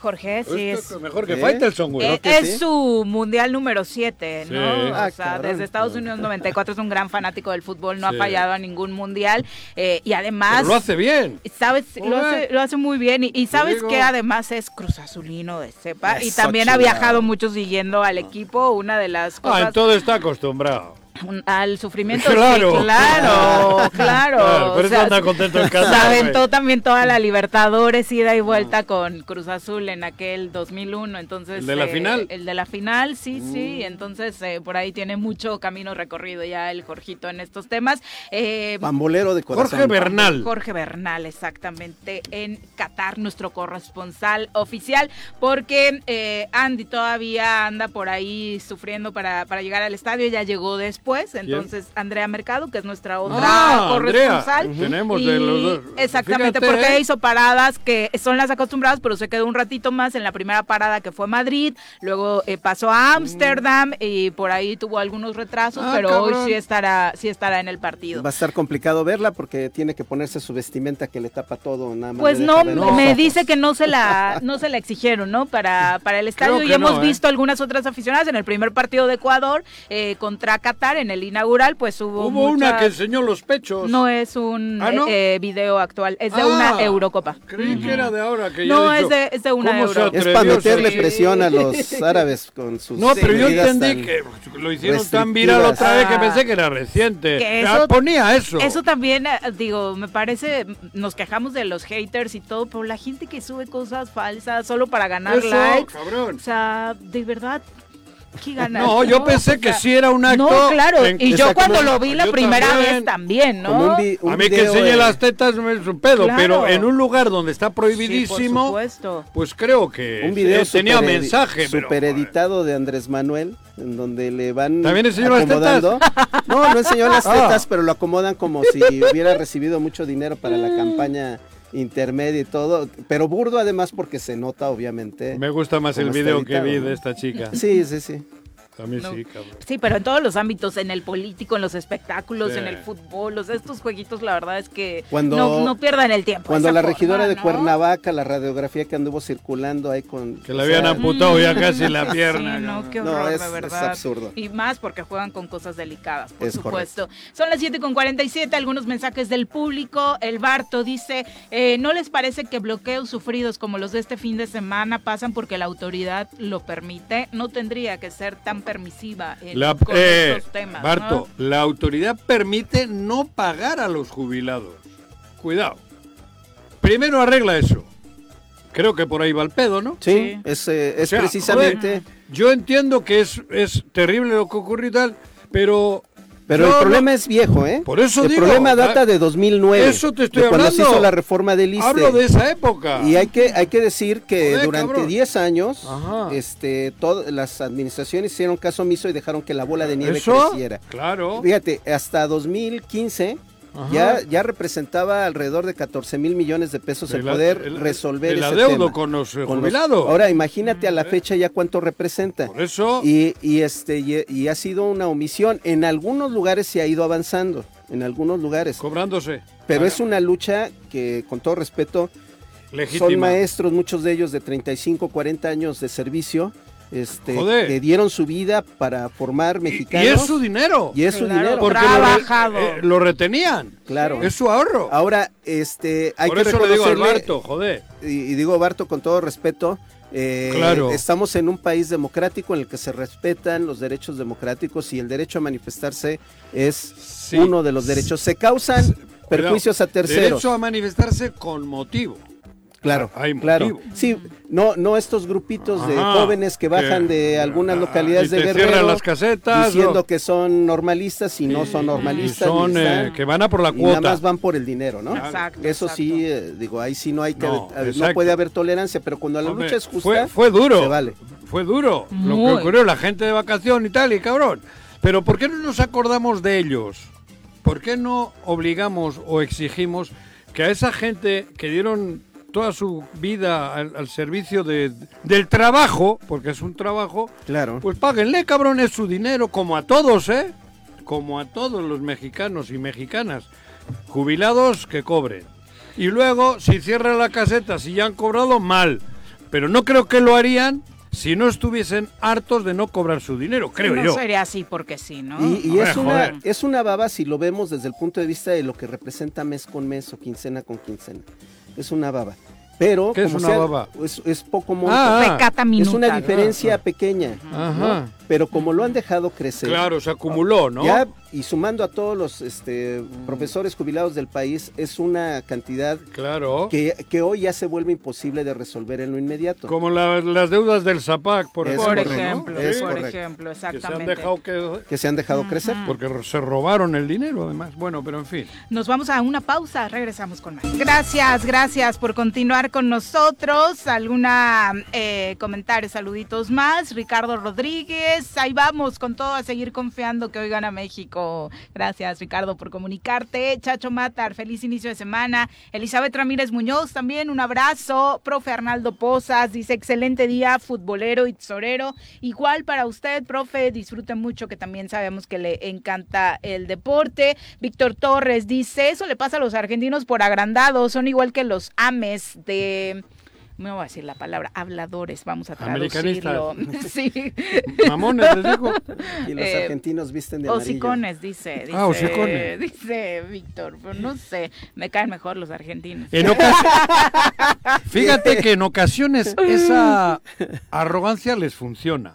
Jorge, sí Esto es. mejor que ¿Eh? Faitelson, güey. Eh, es sí. su mundial número 7, Sí. ¿no? Ah, o sea, desde Estados Unidos 94 es un gran fanático del fútbol, no Sí. ha fallado a ningún mundial eh, y además Pero lo hace bien. sabes lo hace, lo hace muy bien y, y sabes que además es Cruz Azulino de cepa y también ha viajado mucho siguiendo al equipo, una de las Ah, cosas en todo está acostumbrado. Un- al sufrimiento Claro. sí, claro, <laughs> claro. Claro, por O eso anda contento en se casa. aventó también toda la Libertadores, ida y vuelta con Cruz Azul en aquel 2001, entonces... ¿El de la eh, final? El de la final, sí, sí, entonces eh, por ahí tiene mucho camino recorrido ya el Jorgito en estos temas. Eh, Pambolero de corazón. Jorge Bernal. Jorge Bernal, exactamente, en Qatar, nuestro corresponsal oficial, porque eh, Andy todavía anda por ahí sufriendo para, para llegar al estadio, ya llegó después, entonces Andrea Mercado, que es nuestra otra Ah, corresponsal. Andrea. Tenemos y- de los dos. Exactamente, Fíjate, porque ¿eh? hizo paradas que son las acostumbradas, pero se quedó un ratito más en la primera parada que fue Madrid, luego eh, pasó a Ámsterdam y por ahí tuvo algunos retrasos, Ah, pero cabrón. hoy sí estará, sí estará en el partido. Va a estar complicado verla porque tiene que ponerse su vestimenta que le tapa todo, nada más. Pues no, me dice que no se la <laughs> no se la exigieron, ¿no? Para, para el estadio y hemos no, ¿eh? visto algunas otras aficionadas en el primer partido de Ecuador eh, contra Qatar inaugurar, en el inaugural, pues hubo. Hubo una que enseñó los pechos. No es un ¿Ah, no? eh, video actual, es de Ah, una Eurocopa. Creí que era de ahora. Que No, es de- es de una ¿cómo se Euro. Es para meterle presión a los árabes con sus No, pero yo entendí que lo hicieron tan viral otra vez que Ah. pensé que era reciente. Que Ah, eso- ponía eso. Eso también, eh, digo, me parece, nos quejamos de los haters y todo, pero la gente que sube cosas falsas solo para ganar Eso, likes, cabrón. o sea, de verdad, No, yo pensé O que sea, sí era un acto. No, claro, en- y yo cuando lo vi la primera también. vez también, ¿no? Como un vi- un a mí que enseñe las tetas no es un pedo, Claro. pero en un lugar donde está Sí, por prohibidísimo, supuesto. pues creo que un video eh, tenía super mensaje. pero, super editado de Andrés Manuel en donde le van ¿También enseñó las acomodando no no enseñó las <laughs> Ah. tetas pero lo acomodan como si hubiera recibido mucho dinero para la campaña intermedia y todo pero burdo además porque se nota obviamente Me gusta más el video que vi ¿no? de esta chica. sí sí sí A mí No. sí, cabrón. Sí, pero en todos los ámbitos, en el político, en los espectáculos, Sí. en el fútbol, los, estos jueguitos, la verdad es que Cuando- no, no pierdan el tiempo. cuando la forma, regidora de ¿no? Cuernavaca la radiografía que anduvo circulando ahí con Que o habían sea, amputado ya casi la pierna. Sí, no, qué No, horror, es- de es verdad. absurdo. Y más porque juegan con cosas delicadas, por Es supuesto. Son las 7 con 47, algunos mensajes del público. El Barto dice, eh, ¿no les parece que bloqueos sufridos como los de este fin de semana pasan porque la autoridad lo permite? No tendría que ser tan permisiva en, La, con eh, estos temas. Barto, ¿no? la autoridad permite no pagar a los jubilados. Cuidado. Primero arregla eso. Creo que por ahí va el pedo, ¿no? sí, Sí. es, eh, es O sea, precisamente joder, yo entiendo que es, es terrible lo que ocurrió y tal, pero... Pero yo el no- problema es viejo, ¿eh? Por eso el digo, problema data ah, de 2009. eso te estoy de cuando se hizo la reforma del ISSSTE. Hablo de esa época. Y hay que, hay que decir que Joder, durante cabrón. 10 años, Ajá. este, todas las administraciones hicieron caso omiso y dejaron que la bola de nieve ¿Eso? creciera. Claro. Fíjate, hasta 2015 Ajá. ya, ya representaba alrededor de 14 mil millones de pesos el, poder el- resolver el ese adeudo tema. con los, eh, jubilados. Ahora imagínate a la fecha ya cuánto representa. Por eso... Y, y este y, y ha sido una omisión. En algunos lugares se ha ido avanzando, en algunos lugares. Cobrándose. Pero es una lucha que, con todo respeto, legítima. son maestros, muchos de ellos de 35, 40 años de servicio, este, Joder. que dieron su vida para formar mexicanos. Y es su dinero. y es su Claro, dinero, Porque lo, re- Trabajado. eh, lo retenían. claro. Es su ahorro. Ahora, este, hay Por que eso le digo al reconocerle, Barto, joder. y, y digo Barto con todo respeto, eh, Claro. estamos en un país democrático en el que se respetan los derechos democráticos y el derecho a manifestarse es Sí. uno de los derechos. Se causan perjuicios a terceros. Derecho a manifestarse con motivo. Claro, Hay claro. motivo. Sí, no, no estos grupitos de Ajá, jóvenes que bajan que- de algunas ah, localidades y de te Guerrero cierran las casetas, diciendo o- que son normalistas y no son Y normalistas. son eh, que van a por la y nada cuota. más van por el dinero, ¿no? Exacto, Eso exacto. sí, eh, digo, ahí sí no hay que, No, puede haber tolerancia, pero cuando la Hombre, lucha es justa, fue, fue duro. se vale. Fue duro lo que ocurrió, la gente de vacación y tal, y cabrón. Pero ¿por qué no nos acordamos de ellos? ¿Por qué no obligamos o exigimos que a esa gente que dieron toda su vida al, al servicio de, del trabajo, porque es un trabajo, Claro. pues páguenle, cabrón, es su dinero, como a todos, ¿eh? Como a todos los mexicanos y mexicanas. Jubilados que cobren. Y luego, si cierran la caseta, si ya han cobrado, mal. Pero no creo que lo harían si no estuviesen hartos de no cobrar su dinero, creo no yo. sería así porque sí, ¿no? Y, y es, una, es una baba si lo vemos desde el punto de vista de lo que representa mes con mes o quincena con quincena. Es una baba. Pero, ¿Qué es como una sea, baba? Es, es poco monto. Ah, Pecata es una diferencia pequeña. Ajá. ¿no? Pero como lo han dejado crecer. Claro, se acumuló, ¿no? Ya, y sumando a todos los este, profesores jubilados del país, es una cantidad Claro. que, que hoy ya se vuelve imposible de resolver en lo inmediato. Como la- las deudas del ZAPAC, por Es ejemplo. Por ejemplo, Es Sí, por correcto. ejemplo, que se han exactamente. dejado que... Que se han dejado crecer. Porque se robaron el dinero, además. Bueno, pero en fin. Nos vamos a una pausa, regresamos con más. Gracias, gracias por continuar con nosotros. Alguna eh, comentario, saluditos más. Ricardo Rodríguez, ahí vamos con todo a seguir confiando que hoy gana México. Gracias, Ricardo, por comunicarte. Chacho Matar, feliz inicio de semana. Elizabeth Ramírez Muñoz, también un abrazo. Profe Arnaldo Pozas, dice excelente día, futbolero y tesorero. Igual para usted, profe, disfrute mucho, que también sabemos que le encanta el deporte. Víctor Torres dice, eso le pasa a los argentinos por agrandados, son igual que los ames de... no voy a decir la palabra, habladores, vamos a traducirlo. <laughs> <laughs> sí. Mamones, les digo. Y los Eh, argentinos visten de amarillo. Hocicones, dice, dice, Ah, hocicones. dice Víctor, pero no sé, me caen mejor los argentinos. En <laughs> Fíjate que en ocasiones esa arrogancia les funciona.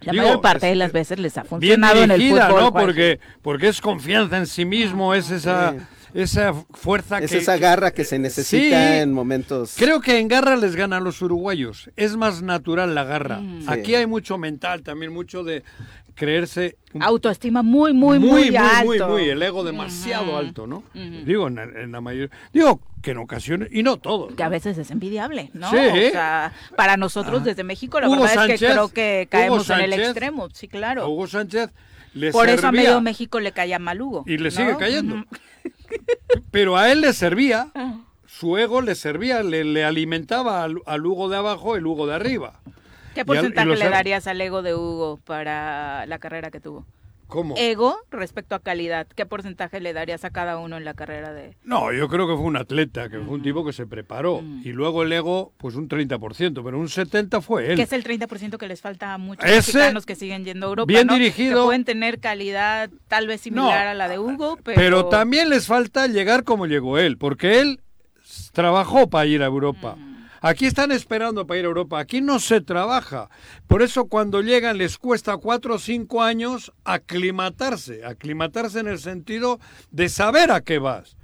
La Digo, mayor parte de las veces les ha Bien funcionado en el dirigida, fútbol. ¿no? Porque, porque es confianza en sí mismo, es esa, Sí. Esa fuerza Es que... esa garra que se necesita Sí. en momentos. Creo que en garra les ganan los uruguayos. Es más natural la garra. Mm. Aquí Sí. hay mucho mental, también mucho de creerse Autoestima muy, muy, muy, alto. muy, muy, el ego demasiado alto, ¿no? Digo, en, en la mayoría, digo que en ocasiones, y no todos. Que a veces es envidiable, ¿no? Sí. O sea, para nosotros Ah. desde México la Hugo verdad es que creo que caemos en el extremo, sí, A claro. Hugo Sánchez le Por eso a medio México le caía mal Hugo. Y le ¿no? sigue cayendo. Pero a él le servía, Ah. su ego le servía, le, le alimentaba al, al Hugo de abajo el Hugo de arriba. ¿Qué Y al- y porcentaje le ar- darías al ego de Hugo para la carrera que tuvo? ¿Cómo? Ego respecto a calidad, ¿qué porcentaje le darías a cada uno en la carrera de...? No, yo creo que fue un atleta, que fue un tipo que se preparó. Mm. Y luego el ego, pues un 30%, pero un 70% fue él. Que es el 30% que les falta a muchos Ese, mexicanos que siguen yendo a Europa, bien ¿no? dirigido. Que pueden tener calidad tal vez similar No, a la de Hugo, pero... Pero también les falta llegar como llegó él, porque él trabajó para ir a Europa. Aquí están esperando para ir a Europa, aquí no se trabaja. Por eso cuando llegan les cuesta cuatro o cinco años aclimatarse, aclimatarse en el sentido de saber a qué vas.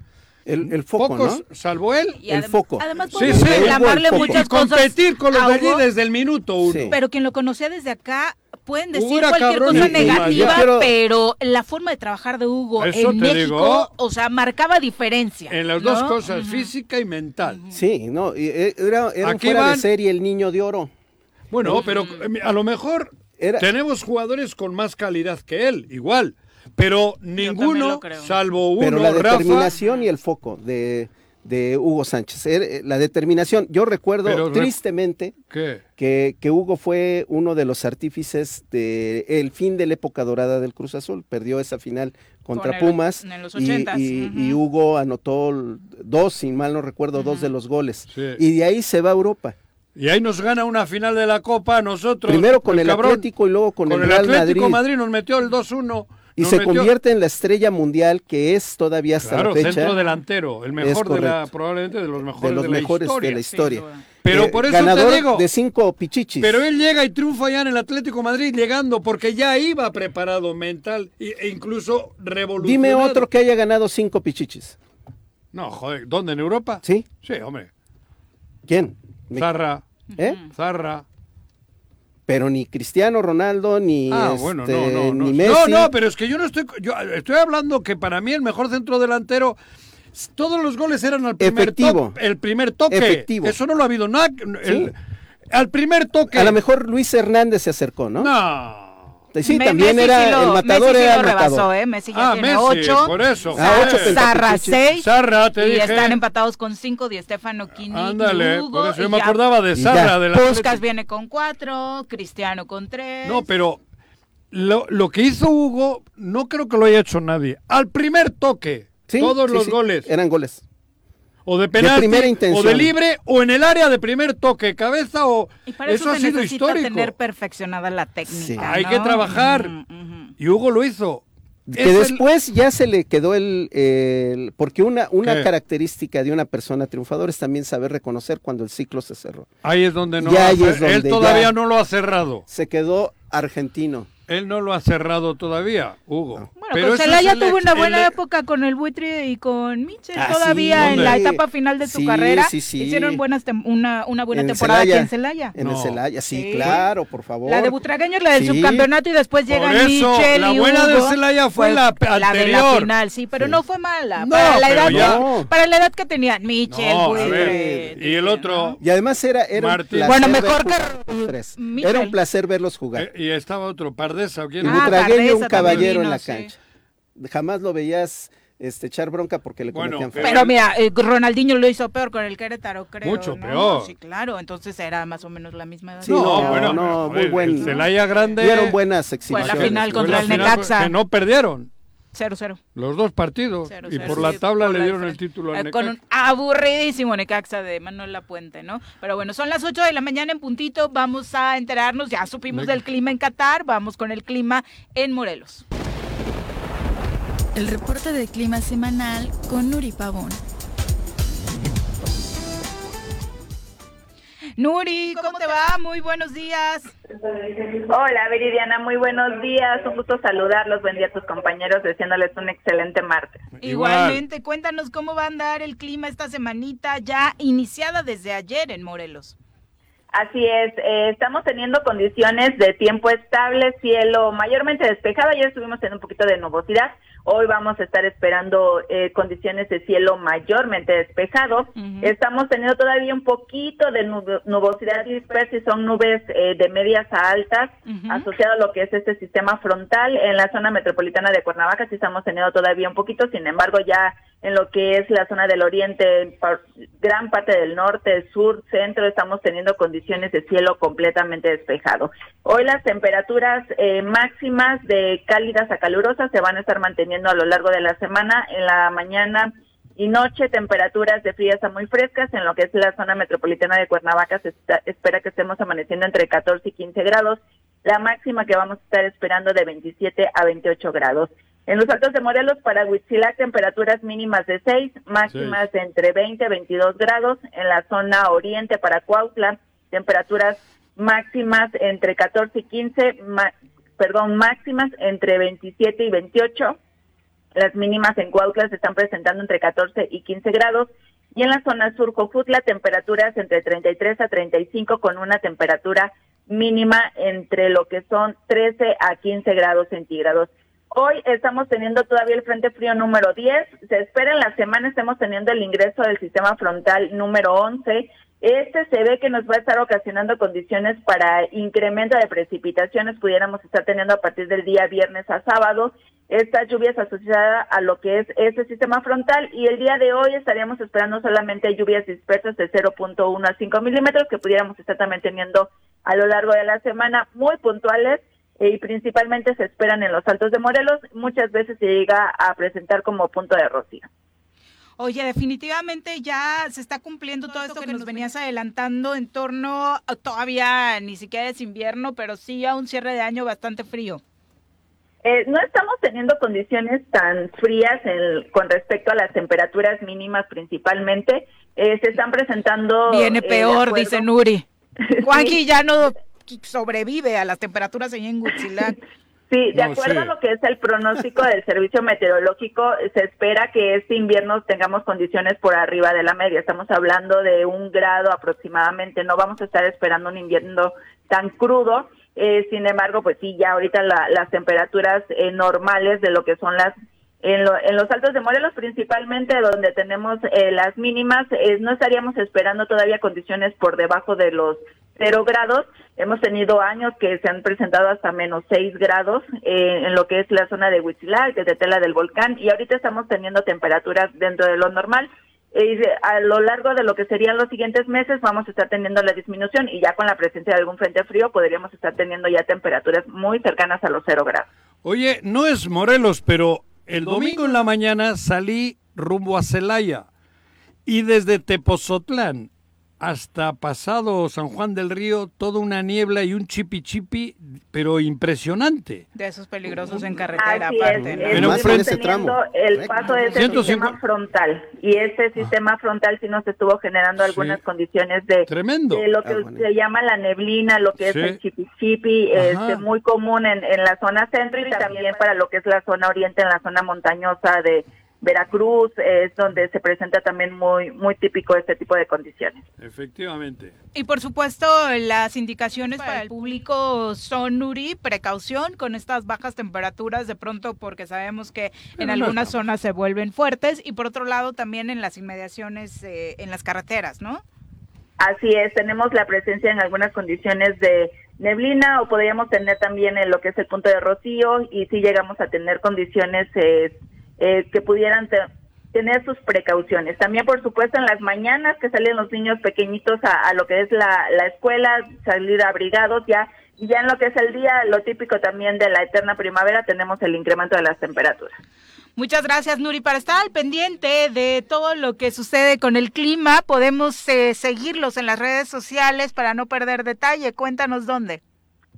El, el foco, Pocos, ¿no? salvo él, Y el foco. Además, Sí, sí. reclamarle El foco. muchas y competir cosas con los de allí desde el minuto uno. Sí. Pero quien lo conocía desde acá pueden decir cualquier cabrón cosa negativa, quiero- pero la forma de trabajar de Hugo Eso en México, digo. o sea, marcaba diferencia. En las ¿no? dos cosas, física y mental. Sí, no, y, eh, era, era un Aquí fuera de van- serie el niño de oro. Bueno, pero eh, a lo mejor Era- tenemos jugadores con más calidad que él, igual. Pero ninguno, salvo uno, Pero la Rafa, determinación y el foco de, de Hugo Sánchez. eh, La determinación, yo recuerdo Pero tristemente ¿Qué? que, que Hugo fue uno de los artífices del fin de la época dorada del Cruz Azul. Perdió esa final contra Con el- Pumas en los y, 80s, y- Hugo anotó dos, si mal no recuerdo, dos de los goles. Sí. Y de ahí se va a Europa. Y ahí nos gana una final de la Copa a nosotros. Primero con el. Atlético y luego con, Con el el Real Atlético Madrid. Madrid. nos metió el 2-1. Y se metió- convierte en la estrella mundial que es todavía hasta Claro, la fecha. centro delantero, el mejor de la, correcto. probablemente de los mejores de los la mejores historia. de la historia. Pero Eh, por eso ganador te digo, de cinco pichichis. pero él llega y triunfa ya en el Atlético Madrid llegando porque ya iba preparado mental e incluso revolucionado. Dime otro que haya ganado cinco pichichis. No, joder, ¿dónde? ¿En Europa? ¿Sí? Sí, hombre. ¿Quién? Zarra, ¿Eh? Zarra. Pero ni Cristiano Ronaldo, ni, Ah, este, bueno, no, no, no. ni No, Messi. no, pero es que yo no estoy. Yo estoy hablando que para mí el mejor centro delantero. Todos los goles eran al primer Efectivo. to- el primer toque. Efectivo. Eso no lo ha habido nada. al primer toque. A lo mejor Luis Hernández se acercó, ¿no? No. Sí, Me- también Messi era sí lo- el matador Messi sí era lo rebasó, matador. ¿eh? Messi ya Ah, tiene Messi, ocho. por eso. Ah, ocho pentapichichis. seis. Te y dije. están empatados con cinco, Di Stefano, Kini Ándale, y Hugo. por eso yo me ya acordaba de ya. de la Puskas viene con cuatro, Cristiano con tres. No, pero lo, lo que hizo Hugo no creo que lo haya hecho nadie. Al primer toque, Sí, todos sí, los sí, goles, Eran goles. O de penalti, primera o de libre, o en el área de primer toque, cabeza, o Y para eso, eso ha se sido necesita histórico. tener perfeccionada la técnica. Sí. Hay que trabajar. Y Hugo lo hizo. Que Es el- después ya se le quedó el, el- porque una, una ¿Qué? característica de una persona triunfadora es también saber reconocer cuando el ciclo se cerró. Ahí es donde no. Ya ahí es donde él todavía ya- no lo ha cerrado. Se quedó argentino. Él no lo ha cerrado todavía, Hugo. Bueno, Pero eso Celaya el tuvo una buena el- época con el buitre y con Mitchell Ah, todavía sí, en la etapa final de su Sí, carrera. sí, sí. Hicieron buenas tem- una, una buena En temporada Celaya. aquí en Celaya. En el No. Celaya, sí, Sí. claro, por favor. La de Butragueño es la del Sí. subcampeonato y después llegan eso, Mitchell la y buena de. Celaya fue la pe- La de la anterior. final, sí, pero Sí. no fue mala. No, para, la edad ya- que, para la edad que tenían Mitchell, No, Buitre, y el otro, Y además era, era un Martín. placer Bueno, mejor jugar que los tres. Mitchell. Era un placer verlos jugar. eh, y estaba otro, Pardesa, ¿o quién y Ah? Butragueño, un también caballero en la sí. cancha. Jamás lo veías este, echar bronca porque le Bueno, cometían pero- falta. Pero mira, eh, Ronaldinho lo hizo peor con el Querétaro, creo. Mucho ¿no? peor. Sí, claro. Entonces era más o menos la misma edad. Sí, no, bueno, no, muy buen- el Celaya grande. Dieron buenas Fue exhibiciones. la final fue contra el Necaxa. Que no perdieron. 0-0. Los dos partidos. Cero, y cero, por sí, la tabla por le la dieron el título al Eh, Con Necaxa. un aburridísimo Necaxa de Manuel Lapuente, ¿no? Pero bueno, son las 8 de la mañana en puntito, vamos a enterarnos, ya supimos del clima en Qatar, vamos con el clima en Morelos. El reporte de clima semanal con Nuri Pavón. Nuri, ¿cómo te va? Muy buenos días. Hola, Viridiana, muy buenos días. Un gusto saludarlos. Buen día a tus compañeros, deseándoles un excelente martes. Igual. Igualmente, cuéntanos cómo va a andar el clima esta semanita ya iniciada desde ayer en Morelos. Así es, eh, estamos teniendo condiciones de tiempo estable, cielo mayormente despejado. Ayer estuvimos en un poquito de nubosidad. Hoy vamos a estar esperando eh, condiciones de cielo mayormente despejado. Estamos teniendo todavía un poquito de nub- nubosidad dispersa y son nubes eh, de medias a altas Ujú. asociado a lo que es este sistema frontal. En la zona metropolitana de Cuernavaca sí estamos teniendo todavía un poquito, sin embargo ya en lo que es la zona del oriente, gran parte del norte, sur, centro, estamos teniendo condiciones de cielo completamente despejado. Hoy las temperaturas eh, máximas de cálidas a calurosas se van a estar manteniendo a lo largo de la semana. En la mañana y noche temperaturas de frías a muy frescas. En lo que es la zona metropolitana de Cuernavaca se espera que estemos amaneciendo entre 14 y 15 grados. La máxima que vamos a estar esperando de 27 a 28 grados. En los altos de Morelos, para Huitzilac, temperaturas mínimas de 6, máximas de entre 20 y 22 grados. En la zona oriente, para Cuautla, temperaturas máximas entre 14 y 15, ma- perdón, máximas entre 27 y 28. Las mínimas en Cuautla se están presentando entre 14 y 15 grados. Y en la zona sur, Jojutla, temperaturas entre 33 a 35 con una temperatura mínima entre lo que son 13 a 15 grados centígrados. Hoy estamos teniendo todavía el Frente Frío número 10. Se espera en la semana estemos teniendo el ingreso del sistema frontal número 11. Este se ve que nos va a estar ocasionando condiciones para incremento de precipitaciones. Pudiéramos estar teniendo a partir del día viernes a sábado estas lluvias asociadas a lo que es este sistema frontal y el día de hoy estaríamos esperando solamente lluvias dispersas de 0.1 a 5 milímetros que pudiéramos estar también teniendo a lo largo de la semana muy puntuales y principalmente se esperan en los altos de Morelos. Muchas veces se llega a presentar como punto de rocío. Oye, definitivamente ya se está cumpliendo todo esto que nos venías adelantando en torno, a- todavía ni siquiera es invierno, pero sí a un cierre de año bastante frío. Eh, no estamos teniendo condiciones tan frías en- con respecto a las temperaturas mínimas principalmente. Eh, se están presentando... Viene eh, peor, dice Nuri. <laughs> Juanqui ya no sobrevive a las temperaturas allá en Huitzilac. <laughs> Sí, de No, acuerdo sí. a lo que es el pronóstico del servicio meteorológico, se espera que este invierno tengamos condiciones por arriba de la media. Estamos hablando de un grado aproximadamente. No vamos a estar esperando un invierno tan crudo. Eh, sin embargo, pues sí, ya ahorita la- las temperaturas eh, normales de lo que son las en, lo- en los altos de Morelos, principalmente donde tenemos eh, las mínimas, eh, no estaríamos esperando todavía condiciones por debajo de los cero grados. Hemos tenido años que se han presentado hasta menos seis grados eh, en lo que es la zona de Huitzilac, de Tetela del Volcán, y ahorita estamos teniendo temperaturas dentro de lo normal. Eh, y de- a lo largo de lo que serían los siguientes meses vamos a estar teniendo la disminución y ya con la presencia de algún frente frío podríamos estar teniendo ya temperaturas muy cercanas a los cero grados. Oye, no es Morelos, pero el domingo en la mañana salí rumbo a Celaya y desde Tepozotlán hasta pasado San Juan del Río, toda una niebla y un chipi chipi, pero impresionante. De esos peligrosos en carretera, Así aparte. es, ¿no? Pero estuvimos frente- ese tramo. teniendo el paso de ese 150. sistema frontal y ese sistema frontal sí nos estuvo generando algunas Sí. condiciones de, Tremendo. de lo que Ah, bueno. se llama la neblina, lo que Sí. es el chipi chipi, este, muy común en, en la zona centro y también para lo que es la zona oriente, en la zona montañosa de Veracruz, es donde se presenta también muy muy típico este tipo de condiciones. Efectivamente. Y por supuesto, las indicaciones para el público son, Nuri, precaución con estas bajas temperaturas, de pronto porque sabemos que Pero en no algunas zonas se vuelven fuertes y por otro lado también en las inmediaciones, eh, en las carreteras, ¿no? Así es, tenemos la presencia en algunas condiciones de neblina o podríamos tener también en lo que es el punto de rocío y si llegamos a tener condiciones eh, eh, que pudieran te- tener sus precauciones. También, por supuesto, en las mañanas que salen los niños pequeñitos a, a lo que es la, la escuela, salir abrigados, ya Y ya en lo que es el día, lo típico también de la eterna primavera, tenemos el incremento de las temperaturas. Muchas gracias, Nuri. Para estar al pendiente de todo lo que sucede con el clima, podemos eh, seguirlos en las redes sociales para no perder detalle. Cuéntanos dónde.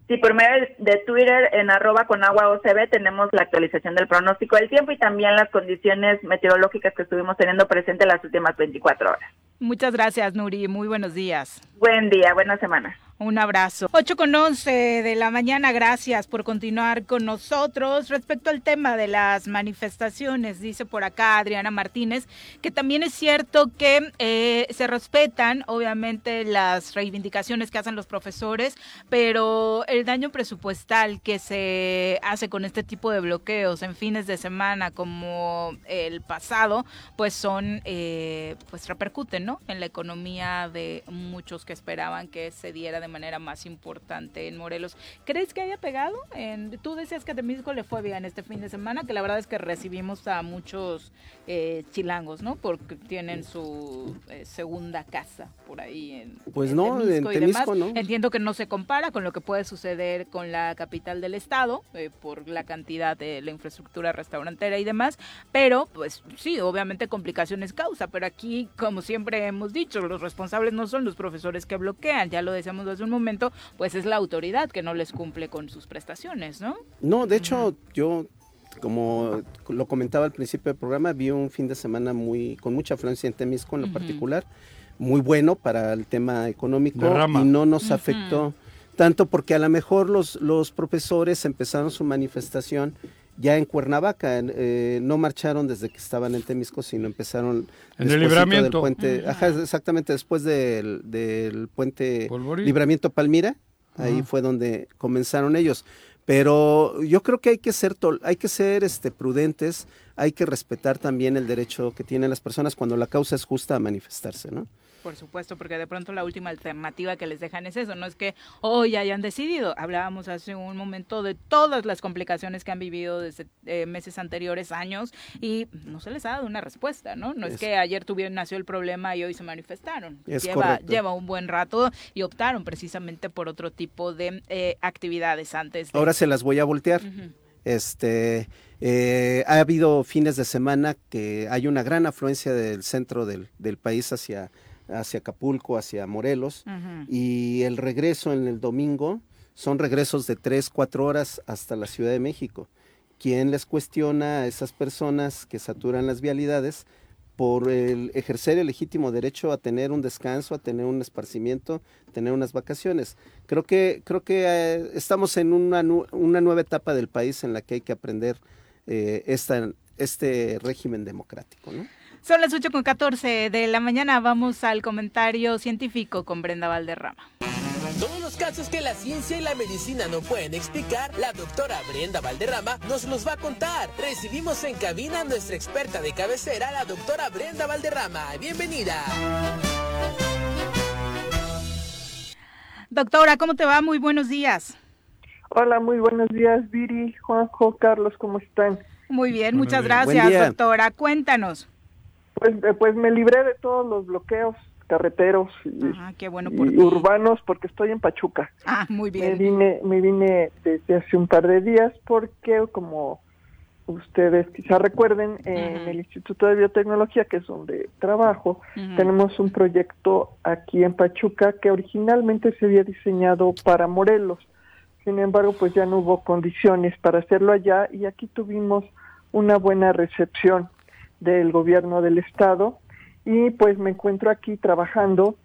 Sí, por medio de Twitter en arroba con agua OCB tenemos la actualización del pronóstico del tiempo y también las condiciones meteorológicas que estuvimos teniendo presente las últimas 24 horas. Muchas gracias, Nuri. Muy buenos días. Buen día, buena semana. Un abrazo. 8 con 11 de la mañana, gracias por continuar con nosotros. Respecto al tema de las manifestaciones, dice por acá Adriana Martínez, que también es cierto que eh, se respetan, obviamente, las reivindicaciones que hacen los profesores, pero el daño presupuestal que se hace con este tipo de bloqueos en fines de semana, como el pasado, pues son, eh, pues repercuten, ¿no? En la economía de muchos que esperaban que se diera de manera más importante en Morelos. ¿Crees que haya pegado? En, tú decías que a Temisco le fue bien este fin de semana, que la verdad es que recibimos a muchos eh, chilangos, ¿no? Porque tienen su eh, segunda casa por ahí en Pues no, en Temisco no. Entiendo que no se compara con lo que puede suceder con la capital del estado, eh, por la cantidad de la infraestructura restaurantera y demás, pero pues sí, obviamente complicaciones causa, pero aquí, como siempre hemos dicho, los responsables no son los profesores que bloquean, ya lo decíamos hace un momento, pues es la autoridad que no les cumple con sus prestaciones, ¿no? No, de hecho, yo como lo comentaba al principio del programa, vi un fin de semana muy con mucha afluencia en Temisco en lo particular, muy bueno para el tema económico Derrama. y no nos afectó tanto porque a lo mejor los, los profesores empezaron su manifestación ya en Cuernavaca, en- eh, no marcharon desde que estaban en Temisco, sino empezaron En el libramiento. del puente, ajá, exactamente después del, del puente Polvorín. Libramiento Palmira, ahí fue donde comenzaron ellos. Pero yo creo que hay que ser tol- hay que ser este prudentes, hay que respetar también el derecho que tienen las personas cuando la causa es justa a manifestarse, ¿no? Por supuesto, porque de pronto la última alternativa que les dejan es eso, no es que hoy hayan decidido. Hablábamos hace un momento de todas las complicaciones que han vivido desde eh, meses anteriores, años, y no se les ha dado una respuesta, ¿no? No es, Es- que ayer tuvieron, nació el problema y hoy se manifestaron. Es lleva, correcto. lleva un buen rato y optaron precisamente por otro tipo de eh, actividades antes. de- Ahora se las voy a voltear. Este, eh, ha habido fines de semana que hay una gran afluencia del centro del, del país hacia, hacia Acapulco, hacia Morelos, y el regreso en el domingo son regresos de tres, cuatro horas hasta la Ciudad de México. ¿Quién les cuestiona a esas personas que saturan las vialidades por el ejercer el legítimo derecho a tener un descanso, a tener un esparcimiento, tener unas vacaciones? Creo que, creo que eh, estamos en una, nu- una nueva etapa del país en la que hay que aprender eh, esta, este régimen democrático, ¿no? Son las 8 con 14 de la mañana. Vamos al comentario científico con Brenda Valderrama. Todos los casos que la ciencia y la medicina no pueden explicar, la doctora Brenda Valderrama nos los va a contar. Recibimos en cabina a nuestra experta de cabecera, la doctora Brenda Valderrama. Bienvenida. Doctora, ¿cómo te va? Muy buenos días. Hola, muy buenos días, Viri, Juanjo, Carlos, ¿cómo están? Muy bien, muchas gracias, doctora. Cuéntanos. Pues, eh, pues me libré de todos los bloqueos carreteros y, qué bueno por urbanos porque estoy en Pachuca. Ah, muy Me bien. vine, me vine desde hace un par de días porque, como ustedes quizá recuerden, en el Instituto de Biotecnología, que es donde trabajo, tenemos un proyecto aquí en Pachuca que originalmente se había diseñado para Morelos. Sin embargo, pues ya no hubo condiciones para hacerlo allá y aquí tuvimos una buena recepción del gobierno del estado y pues me encuentro aquí trabajando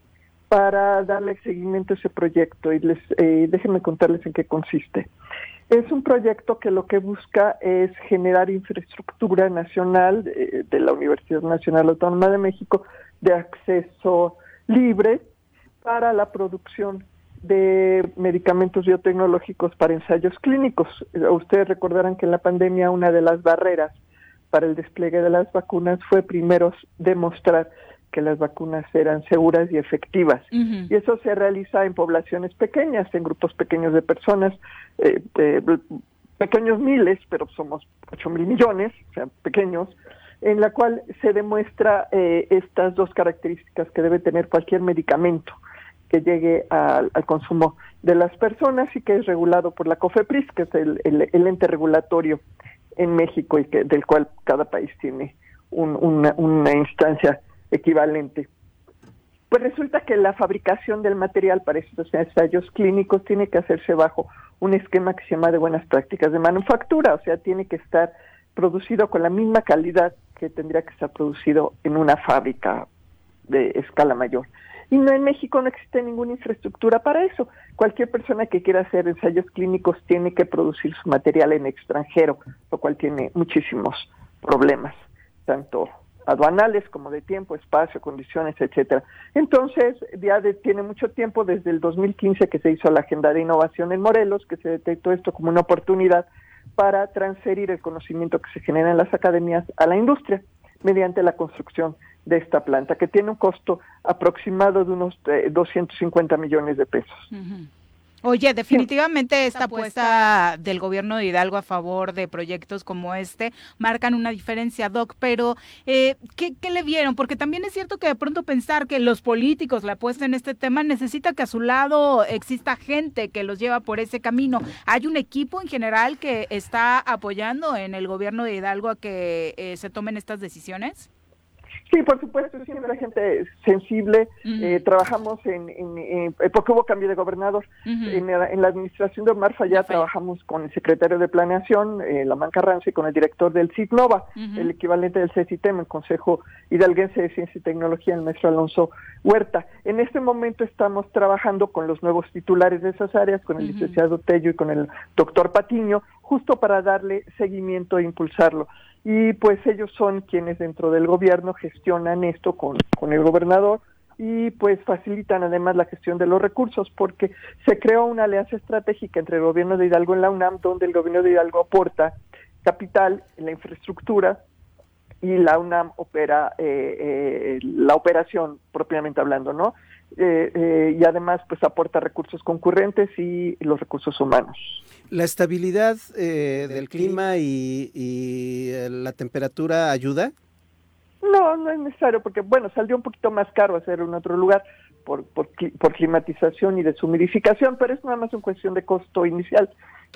para darle seguimiento a ese proyecto y les eh, déjenme contarles en qué consiste. Es un proyecto que lo que busca es generar infraestructura nacional eh, de la Universidad Nacional Autónoma de México de acceso libre para la producción de medicamentos biotecnológicos para ensayos clínicos. Eh, Ustedes recordarán que en la pandemia una de las barreras para el despliegue de las vacunas fue primero demostrar que las vacunas eran seguras y efectivas. Y eso se realiza en poblaciones pequeñas, en grupos pequeños de personas, eh, eh, pequeños miles, pero somos 8 mil millones, o sea, pequeños, en la cual se demuestra eh, estas dos características que debe tener cualquier medicamento, que llegue al, al consumo de las personas y que es regulado por la COFEPRIS, que es el, el- el ente regulatorio en México y que, del cual cada país tiene un- una, una instancia equivalente. Pues resulta que la fabricación del material para estos ensayos clínicos tiene que hacerse bajo un esquema que se llama de buenas prácticas de manufactura, o sea, tiene que estar producido con la misma calidad que tendría que estar producido en una fábrica de escala mayor. Y no en México no existe ninguna infraestructura para eso. Cualquier persona que quiera hacer ensayos clínicos tiene que producir su material en extranjero, lo cual tiene muchísimos problemas, tanto aduanales como de tiempo, espacio, condiciones, etcétera. Entonces, ya de- tiene mucho tiempo, desde el 2015 que se hizo la Agenda de Innovación en Morelos, que se detectó esto como una oportunidad para transferir el conocimiento que se genera en las academias a la industria mediante la construcción de esta planta, que tiene un costo aproximado de unos eh, 250 millones de pesos. Oye, definitivamente esta apuesta del gobierno de Hidalgo a favor de proyectos como este marcan una diferencia, Doc, pero eh, ¿qué, qué le vieron? Porque también es cierto que de pronto pensar que los políticos la apuesta en este tema necesita que a su lado exista gente que los lleva por ese camino. ¿Hay un equipo en general que está apoyando en el gobierno de Hidalgo a que eh, se tomen estas decisiones? Sí, por supuesto, siempre hay gente sensible. Eh, trabajamos en, en- en- eh, porque hubo cambio de gobernador. En, la, en la administración de Omar Fayad trabajamos con el secretario de Planeación, eh, Lamán Carranza, y con el director del CITNOVA, el equivalente del CECITEM, el Consejo Hidalguense de Ciencia y Tecnología, el maestro Alonso Huerta. En este momento estamos trabajando con los nuevos titulares de esas áreas, con el licenciado Tello y con el doctor Patiño, justo para darle seguimiento e impulsarlo. Y pues ellos son quienes dentro del gobierno gestionan esto con, con el gobernador y pues facilitan además la gestión de los recursos porque se creó una alianza estratégica entre el gobierno de Hidalgo y la UNAM donde el gobierno de Hidalgo aporta capital en la infraestructura y la UNAM opera eh, eh, la operación propiamente hablando, ¿no? Eh, eh, y además pues aporta recursos concurrentes y los recursos humanos. ¿La estabilidad eh, del clima y, y, eh, la temperatura ayuda? No, no es necesario, porque bueno, saldría un poquito más caro hacer en otro lugar por, por, por climatización y deshumidificación, pero es nada más una cuestión de costo inicial.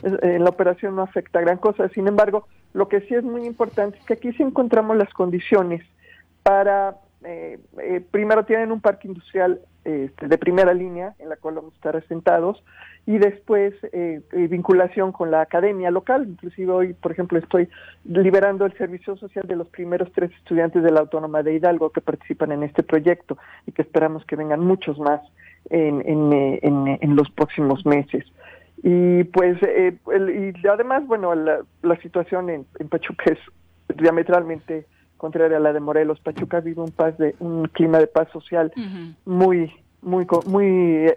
Es- eh, En la operación no afecta gran cosa. Sin embargo, lo que sí es muy importante es que aquí sí encontramos las condiciones para, eh, eh, primero tienen un parque industrial este, de primera línea en la cual vamos a estar asentados y después eh, eh, vinculación con la academia local. Inclusive hoy, por ejemplo, estoy liberando el servicio social de los primeros tres estudiantes de la Autónoma de Hidalgo que participan en este proyecto y que esperamos que vengan muchos más en, en, eh, los próximos meses. Y pues, el- y además, bueno, la, la situación en Pachuca es diametralmente contraria a la de Morelos. Pachuca vive un paz de un clima de paz social muy, muy, muy, eh,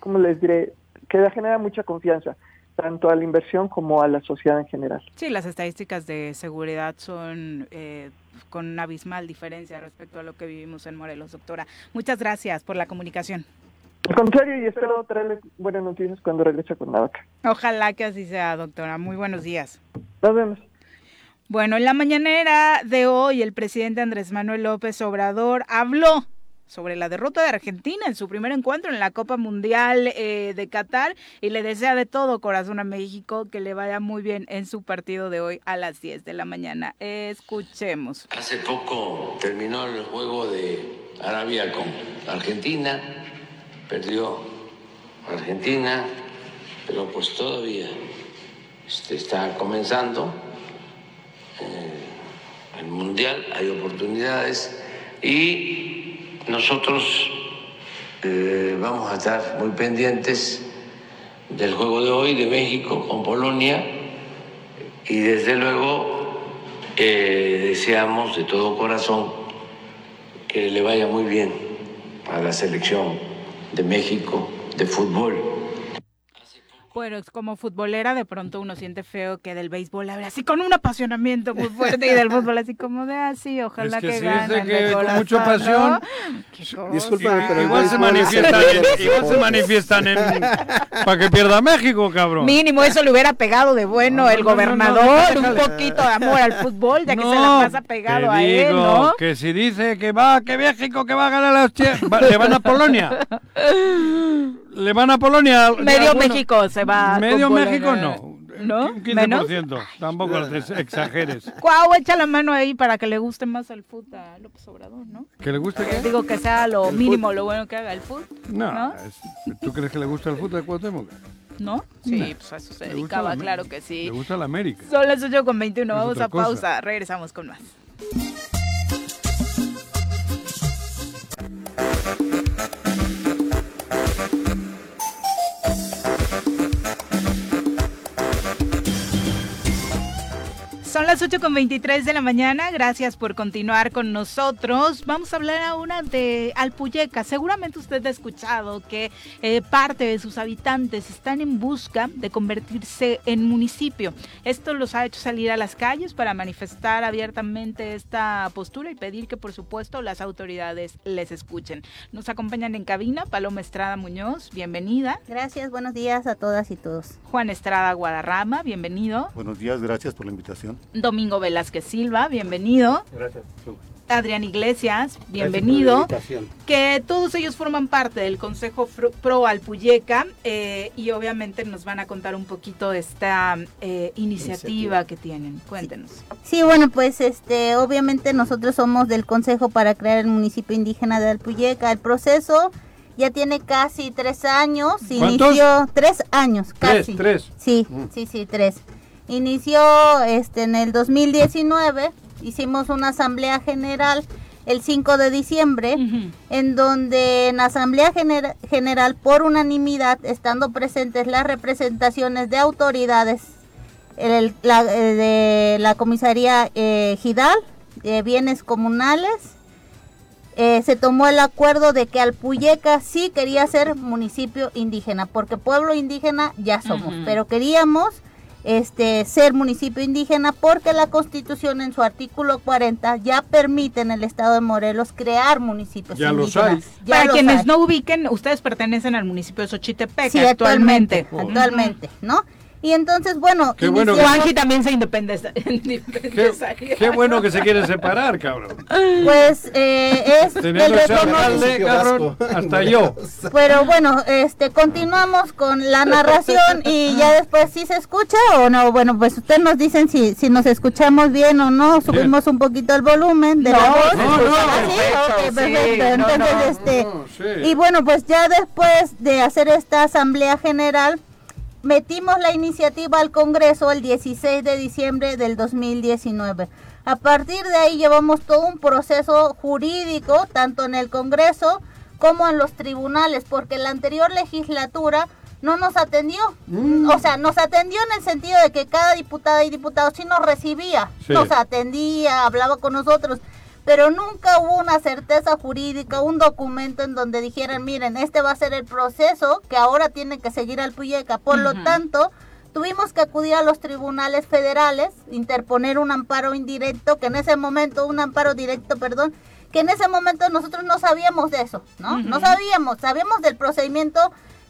¿cómo les diré? Que genera mucha confianza tanto a la inversión como a la sociedad en general. Sí, las estadísticas de seguridad son eh, con una abismal diferencia respecto a lo que vivimos en Morelos, doctora. Muchas gracias por la comunicación. Al contrario, y espero traerles buenas noticias cuando regrese a Cuernavaca. Ojalá que así sea, doctora. Muy buenos días. Nos vemos. Bueno, en la mañanera de hoy, el presidente Andrés Manuel López Obrador habló sobre la derrota de Argentina en su primer encuentro en la Copa Mundial eh, de Qatar y le desea de todo corazón a México que le vaya muy bien en su partido de hoy a las 10 de la mañana. Escuchemos. Hace poco terminó el juego de Arabia con Argentina, perdió Argentina, pero pues todavía este, está comenzando eh, el Mundial, hay oportunidades y nosotros eh, vamos a estar muy pendientes del juego de hoy de México con Polonia y desde luego eh, deseamos de todo corazón que le vaya muy bien a la selección de México de fútbol. Bueno, es como futbolera, de pronto uno siente feo que del béisbol habla así con un apasionamiento muy fuerte y del <laughs> fútbol así como de así, ojalá Es que que, sí, que con mucha pasión. Discúlpame, pero Igual se manifiestan, en, igual se manifiestan en para que pierda México, cabrón. Mínimo eso le hubiera pegado de bueno No, el no, no, no, gobernador, un poquito de amor al fútbol, ya que se la pasa pegado te a él, ¿no? que si dice que va, que México, que va a ganar las che- va- le van a Polonia. <laughs> Le van a Polonia. Medio Bueno, México se va. Medio con México no. ¿No? Un ¿Menos? 15%. Tampoco ex- exageres. <laughs> Cuau, echa la mano ahí para que le guste más el fútbol a López Obrador, ¿no? ¿Que le gusta qué? Digo que sea lo ¿El mínimo, lo bueno que haga el fútbol. No, ¿No? es- ¿tú crees que le gusta el fútbol de Cuauhtémoc? ¿No? Sí, No. pues a eso se dedicaba, claro que sí. Le gusta la América. Son las 8 con 21, Es vamos a cosa. pausa, regresamos con más. Son las 8 con 23 de la mañana. Gracias por continuar con nosotros. Vamos a hablar ahora de Alpuyeca. Seguramente usted ha escuchado que eh, parte de sus habitantes están en busca de convertirse en municipio. Esto los ha hecho salir a las calles para manifestar abiertamente esta postura y pedir que, por supuesto, las autoridades les escuchen. Nos acompañan en cabina Paloma Estrada Muñoz. Bienvenida. Gracias, buenos días a todas y todos. Juan Estrada Guadarrama. Bienvenido. Buenos días, gracias por la invitación. Domingo Velázquez Silva, bienvenido. Gracias. Adrián Iglesias, bienvenido. Gracias por la invitación. Que todos ellos forman parte del Consejo Pro Alpuyeca eh, y obviamente nos van a contar un poquito de esta eh, iniciativa que tienen. Cuéntenos. Sí, bueno, pues este, obviamente nosotros somos del Consejo para crear el municipio indígena de Alpuyeca. El proceso ya tiene casi tres años. ¿Cuántos? Inició tres años, Tres, casi. tres. Sí, Mm. sí, sí, tres. Inició este en el 2019. Hicimos una asamblea general el 5 de diciembre, en donde en asamblea Gener- general por unanimidad, estando presentes las representaciones de autoridades el- la, eh, de la comisaría eh, Gidal, de bienes comunales, eh, se tomó el acuerdo de que Alpuyeca sí quería ser municipio indígena, porque pueblo indígena ya somos, pero queríamos este ser municipio indígena porque la Constitución en su artículo 40 ya permite en el estado de Morelos crear municipios Ya los indígenas. hay. Ya Para los quienes hay. no ubiquen, ustedes pertenecen al municipio de Xochitepec Sí, actualmente. actualmente, actualmente, ¿no? Y entonces, bueno, Qué bueno que- Juanji también se independiza. <laughs> Qué, qué bueno que se quieren separar, cabrón. Pues eh, es el alcalde, cabrón, hasta yo. Pero bueno, este continuamos con la narración y ya después si se escucha o no. Bueno, pues ustedes nos dicen si, si nos escuchamos bien o no. Subimos un poquito el volumen de la No, voz. no, no, ¿Ah, sí? perfecto, sí, Entonces, este sí. y bueno, pues ya después de hacer esta asamblea general metimos la iniciativa al Congreso el 16 de diciembre del 2019. A partir de ahí llevamos todo un proceso jurídico, tanto en el Congreso como en los tribunales, porque la anterior legislatura no nos atendió. O sea, nos atendió en el sentido de que cada diputada y diputado sí nos recibía, Sí. nos atendía, hablaba con nosotros, pero nunca hubo una certeza jurídica, un documento en donde dijeran, miren, este va a ser el proceso que ahora tiene que seguir al Puyeca. Por lo tanto, tuvimos que acudir a los tribunales federales, interponer un amparo indirecto, que en ese momento, un amparo directo, perdón, que en ese momento nosotros no sabíamos de eso, ¿no? No sabíamos, sabíamos del procedimiento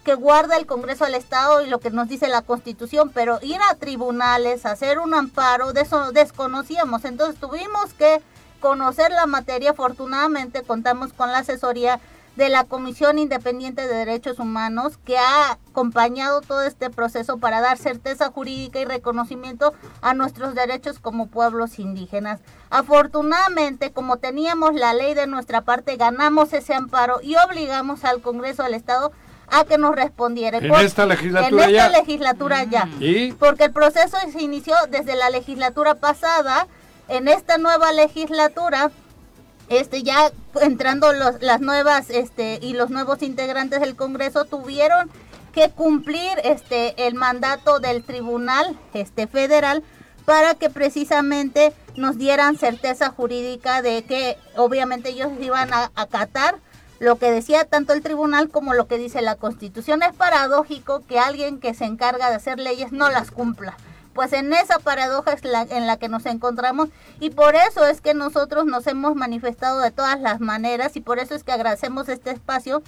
que guarda el Congreso del Estado y lo que nos dice la Constitución, pero ir a tribunales, hacer un amparo, de eso desconocíamos. Entonces tuvimos que conocer la materia. Afortunadamente contamos con la asesoría de la Comisión Independiente de Derechos Humanos que ha acompañado todo este proceso para dar certeza jurídica y reconocimiento a nuestros derechos como pueblos indígenas. Afortunadamente, como teníamos la ley de nuestra parte, ganamos ese amparo y obligamos al Congreso del Estado a que nos respondiera. En Por- esta legislatura en esta ya. legislatura ya. ¿Y? Porque el proceso se inició desde la legislatura pasada. En esta nueva legislatura, este ya entrando los, las nuevas este y los nuevos integrantes del Congreso tuvieron que cumplir este el mandato del Tribunal este federal para que precisamente nos dieran certeza jurídica de que obviamente ellos iban a acatar lo que decía tanto el tribunal como lo que dice la constitución. Es paradójico que alguien que se encarga de hacer leyes no las cumpla. Pues en esa paradoja es la, en la que nos encontramos y por eso es que nosotros nos hemos manifestado de todas las maneras y por eso es que agradecemos este espacio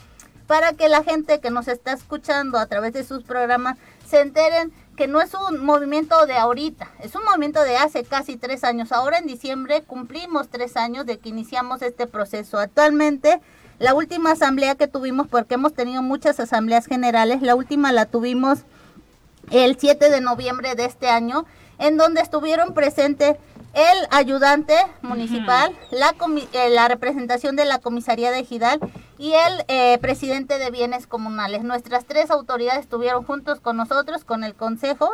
para que la gente que nos está escuchando a través de sus programas se enteren que no es un movimiento de ahorita, es un movimiento de hace casi tres años. Ahora en diciembre cumplimos tres años de que iniciamos este proceso. Actualmente, la última asamblea que tuvimos, porque hemos tenido muchas asambleas generales, la última la tuvimos el 7 de noviembre de este año, en donde estuvieron presentes el ayudante municipal, la, eh, la representación de la comisaría de Gidal y el eh, presidente de bienes comunales. Nuestras tres autoridades estuvieron juntos con nosotros, con el consejo,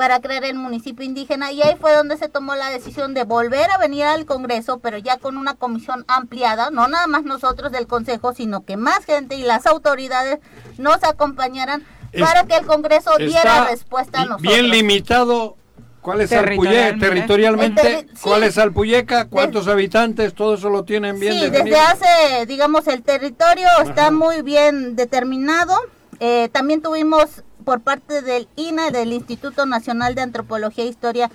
para crear el municipio indígena y ahí fue donde se tomó la decisión de volver a venir al Congreso, pero ya con una comisión ampliada, no nada más nosotros del Consejo, sino que más gente y las autoridades nos acompañaran para que el Congreso diera respuesta a nosotros. Bien limitado ¿Cuál es Alpuyeca territorialmente? ¿Cuál es Alpuyeca? ¿Cuántos habitantes? Todo eso lo tienen bien sí, desde hace, digamos, el territorio está muy bien determinado. Eh, también tuvimos por parte del INA, del Instituto Nacional de Antropología e Historia,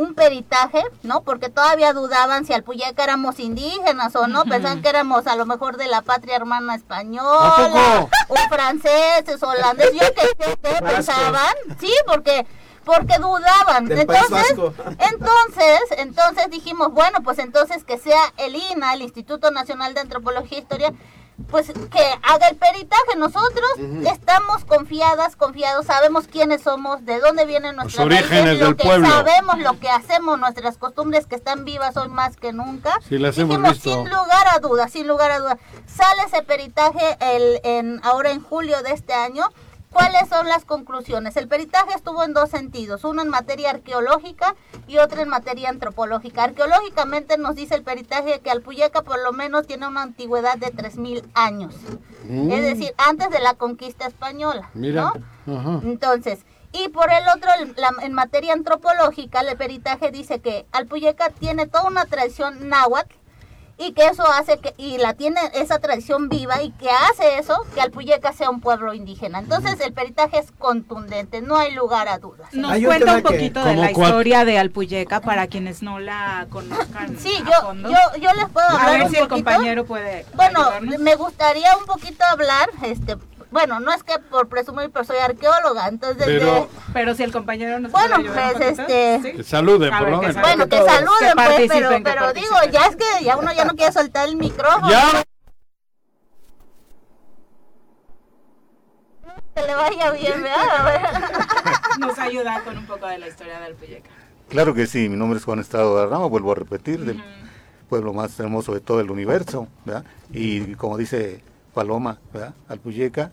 un peritaje, ¿no? Porque todavía dudaban si Alpuyeca éramos indígenas o no, pensaban que éramos a lo mejor de la patria hermana española, o franceses, holandeses, yo qué sé qué pensaban, sí, porque porque dudaban. entonces, entonces, entonces dijimos, bueno, pues entonces que sea el INA, el Instituto Nacional de Antropología e Historia, pues que haga el peritaje. Nosotros estamos confiadas, confiados, sabemos quiénes somos, de dónde vienen nuestros orígenes del que pueblo. Sabemos lo que hacemos, nuestras costumbres que están vivas hoy más que nunca. Sí, las hemos Dijimos, visto. sin lugar a dudas, sin lugar a dudas. Sale ese peritaje el, en, ahora en julio de este año ¿Cuáles son las conclusiones? El peritaje estuvo en dos sentidos, uno en materia arqueológica y otro en materia antropológica. Arqueológicamente nos dice el peritaje que Alpuyeca por lo menos tiene una antigüedad de 3.000 años, Mm. es decir, antes de la conquista española. Mira. ¿no? Ajá. Entonces, y por el otro, el- la- en materia antropológica, el peritaje dice que Alpuyeca tiene toda una tradición náhuatl y que eso hace que, y la tiene esa tradición viva y que hace eso que Alpuyeca sea un pueblo indígena. Entonces el peritaje es contundente, no hay lugar a dudas. Nos cuenta un poquito de la historia de Alpuyeca para quienes no la conozcan. Sí, a yo, fondo. yo, yo les puedo A hablar ver un si el compañero puede. Bueno, ayudarnos. me gustaría un poquito hablar, este, bueno, no es que por presumir, pero soy arqueóloga, entonces Pero- de- Pero si el compañero nos Bueno, pues, este- ¿sí? Que saluden, por lo menos. bueno, que saluden, Que pues, pero, pero digo, ya es que ya uno ya no quiere soltar el micrófono. Ya. Que le vaya bien, ¿verdad? <laughs> Nos ayuda con un poco de la historia de Alpuyeca. Claro que sí, mi nombre es Juan Estado de Rama, vuelvo a repetir, del pueblo más hermoso de todo el universo, ¿verdad? Y como dice Paloma, ¿verdad? Alpuyeca,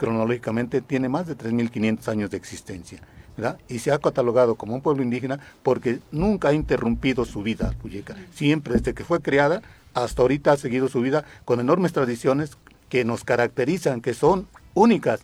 cronológicamente tiene más de 3.500 años de existencia, ¿verdad? Y se ha catalogado como un pueblo indígena porque nunca ha interrumpido su vida Alpuyeca. Siempre, desde que fue creada, hasta ahorita ha seguido su vida con enormes tradiciones que nos caracterizan, que son únicas.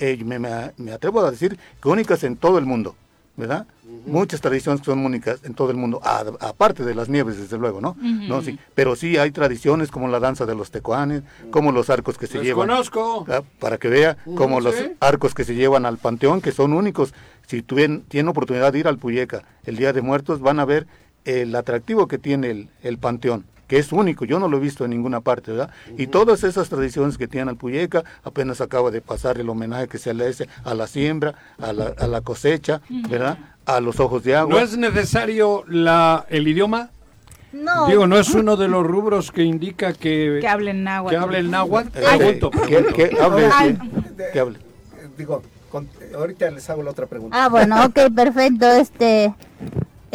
Eh, me, me- atrevo a decir que únicas en todo el mundo, ¿verdad? Muchas tradiciones que son únicas en todo el mundo, a- aparte de las nieves, desde luego, ¿no? No sí, pero sí hay tradiciones como la danza de los tecuanes, como los arcos que se llevan. conozco. ¿verdad? Para que vea, como los sí. arcos que se llevan al panteón, que son únicos. Si tuvien- tienen oportunidad de ir al Puyeca el Día de Muertos, van a ver el atractivo que tiene el, el panteón que es único, yo no lo he visto en ninguna parte, ¿verdad? Y todas esas tradiciones que tiene Alpuyeca, apenas acaba de pasar el homenaje que se le hace a la siembra, a la, a la cosecha, ¿verdad? A los ojos de agua. ¿No es necesario la, el idioma? No. Digo, ¿no es uno de los rubros que indica que, Que hablen náhuatl. que hable el náhuatl? Eh, Pregunto, que- pregunto. que hable, que hable. Digo, con- ahorita les hago la otra pregunta. Ah, bueno, ok, perfecto. Este,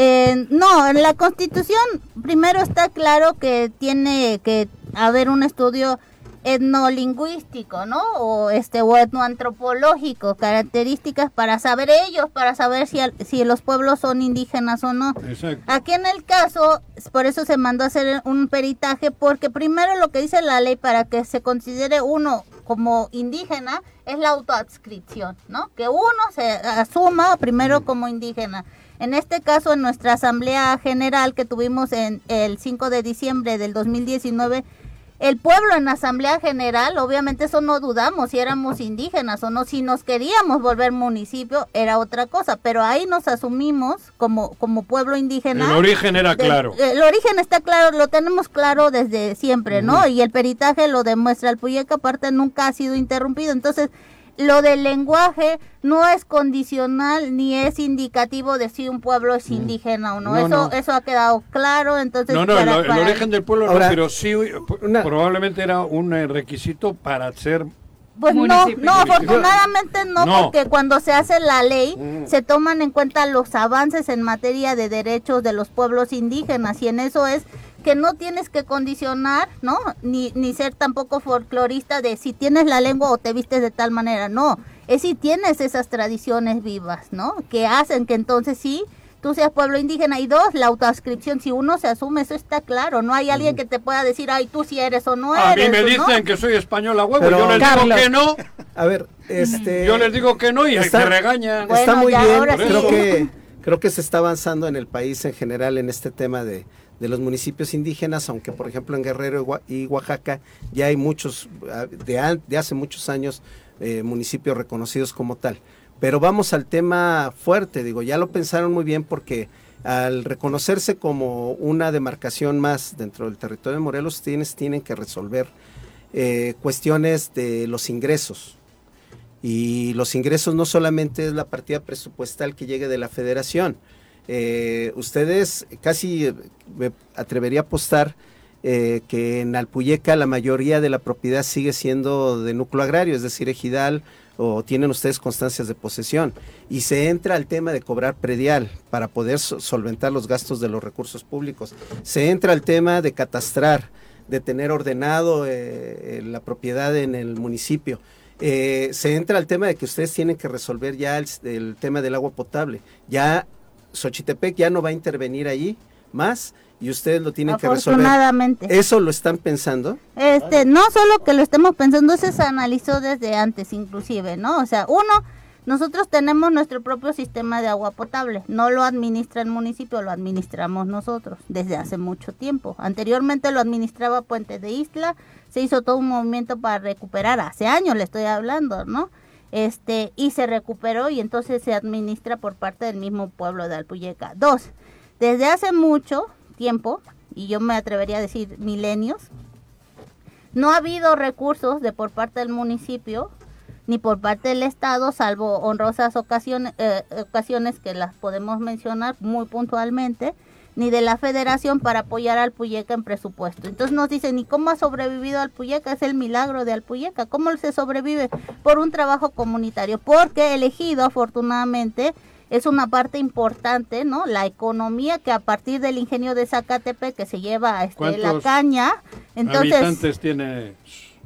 eh, no, en la Constitución primero está claro que tiene que haber un estudio etnolingüístico, ¿no? O este o etnoantropológico, características para saber ellos, para saber si al- si los pueblos son indígenas o no. Exacto. Aquí en el caso, por eso se mandó a hacer un peritaje, porque primero lo que dice la ley para que se considere uno como indígena es la autoadscripción, ¿no? Que uno se asuma primero como indígena. En este caso, en nuestra asamblea general que tuvimos en el 5 de diciembre del 2019, el pueblo en Asamblea General, obviamente eso no dudamos si éramos indígenas o no, si nos queríamos volver municipio era otra cosa, pero ahí nos asumimos como, como pueblo indígena. El origen era De- claro. El origen está claro, lo tenemos claro desde siempre, ¿no? Y el peritaje lo demuestra. El Puyeca aparte nunca ha sido interrumpido. Entonces, lo del lenguaje no es condicional ni es indicativo de si un pueblo es indígena o no. No, eso no. eso ha quedado claro. Entonces, No, no, para- el, origen del pueblo Ahora, no, pero sí probablemente era un eh, requisito para ser Pues no, no, afortunadamente no, No. porque cuando se hace la ley Mm. se toman en cuenta los avances en materia de derechos de los pueblos indígenas y en eso es que no tienes que condicionar, ¿no? Ni, ni ser tampoco folclorista de si tienes la lengua o te vistes de tal manera, no. Es si tienes esas tradiciones vivas, ¿no? Que hacen que entonces sí tú seas pueblo indígena y dos, la autoascripción, si uno se asume, eso está claro, no hay alguien que te pueda decir, ay, tú si eres o no A eres. mí me ¿no? dicen que soy español a huevo, Pero- yo les Carlos. digo que no. A ver, este... Yo les digo que no y Está- se regañan. Está muy ya, bien, ahora sí. creo que creo que se está avanzando en el país en general en este tema de, de los municipios indígenas, aunque por ejemplo en Guerrero y Oa- y Oaxaca ya hay muchos, ah, de, de hace muchos años, eh, municipios reconocidos como tal. Pero vamos al tema fuerte, digo, ya lo pensaron muy bien porque al reconocerse como una demarcación más dentro del territorio de Morelos, tienes, tienen que resolver eh, cuestiones de los ingresos. Y los ingresos no solamente es la partida presupuestal que llegue de la federación. Eh, ustedes casi eh, me atrevería a apostar eh, que en Alpuyeca la mayoría de la propiedad sigue siendo de núcleo agrario, es decir, ejidal o tienen ustedes constancias de posesión. Y se entra al tema de cobrar predial para poder so- solventar los gastos de los recursos públicos. Se entra al tema de catastrar, de tener ordenado la propiedad en el municipio. Se entra al tema de que ustedes tienen que resolver ya el, el tema del agua potable. Ya Xochitepec ya no va a intervenir ahí más y ustedes lo tienen que resolver. Afortunadamente. ¿Eso lo están pensando? Este, no solo que lo estemos pensando, eso se analizó desde antes inclusive, ¿no? O sea, uno, nosotros tenemos nuestro propio sistema de agua potable, no lo administra el municipio, lo administramos nosotros desde hace mucho tiempo. Anteriormente lo administraba Puente de Isla, se hizo todo un movimiento para recuperar, hace años le estoy hablando, ¿no? Este, y se recuperó y entonces se administra por parte del mismo pueblo de Alpuyeca. Dos, desde hace mucho tiempo, y yo me atrevería a decir milenios, no ha habido recursos de por parte del municipio ni por parte del Estado, salvo honrosas ocasiones, eh, ocasiones que las podemos mencionar muy puntualmente, ni de la federación para apoyar al Puyeca en presupuesto. Entonces nos dicen, ¿y cómo ha sobrevivido Alpuyeca? Es el milagro de Alpuyeca. ¿Cómo se sobrevive? Por un trabajo comunitario, porque elegido afortunadamente es una parte importante, ¿no? La economía que a partir del ingenio de Zacatepe que se lleva este, la ¿Cuántos caña, entonces habitantes tiene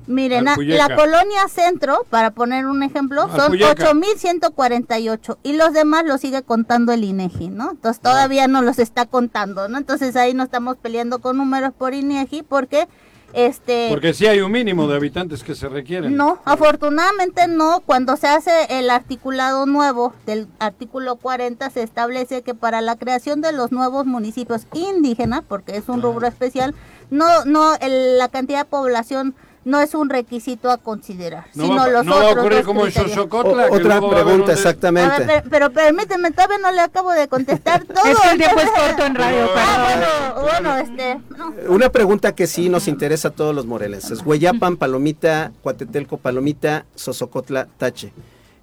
Miren, la colonia centro, para poner un ejemplo, son Alpuyeca. 8.148 y los demás lo sigue contando el INEGI, ¿no? Entonces todavía no los está contando, ¿no? Entonces ahí no estamos peleando con números por INEGI porque este Porque sí hay un mínimo de habitantes que se requieren. no, afortunadamente no. Cuando se hace el articulado nuevo del artículo 40 se establece que para la creación de los nuevos municipios indígenas, porque es un rubro especial, no no el- la cantidad de población no es un requisito a considerar, No sino va, los no va a otros ocurrir como en. Xochocotla. Otra pregunta, exactamente. A ver, pero, pero permíteme, todavía no le acabo de contestar todo. <laughs> Es que el tiempo es entonces- corto en radio, Ah, bueno, bueno, este, no. Una pregunta que sí nos interesa a todos los morelenses. Hueyapan, Palomita, Cuatetelco, Palomita, Sosocotla, Tache.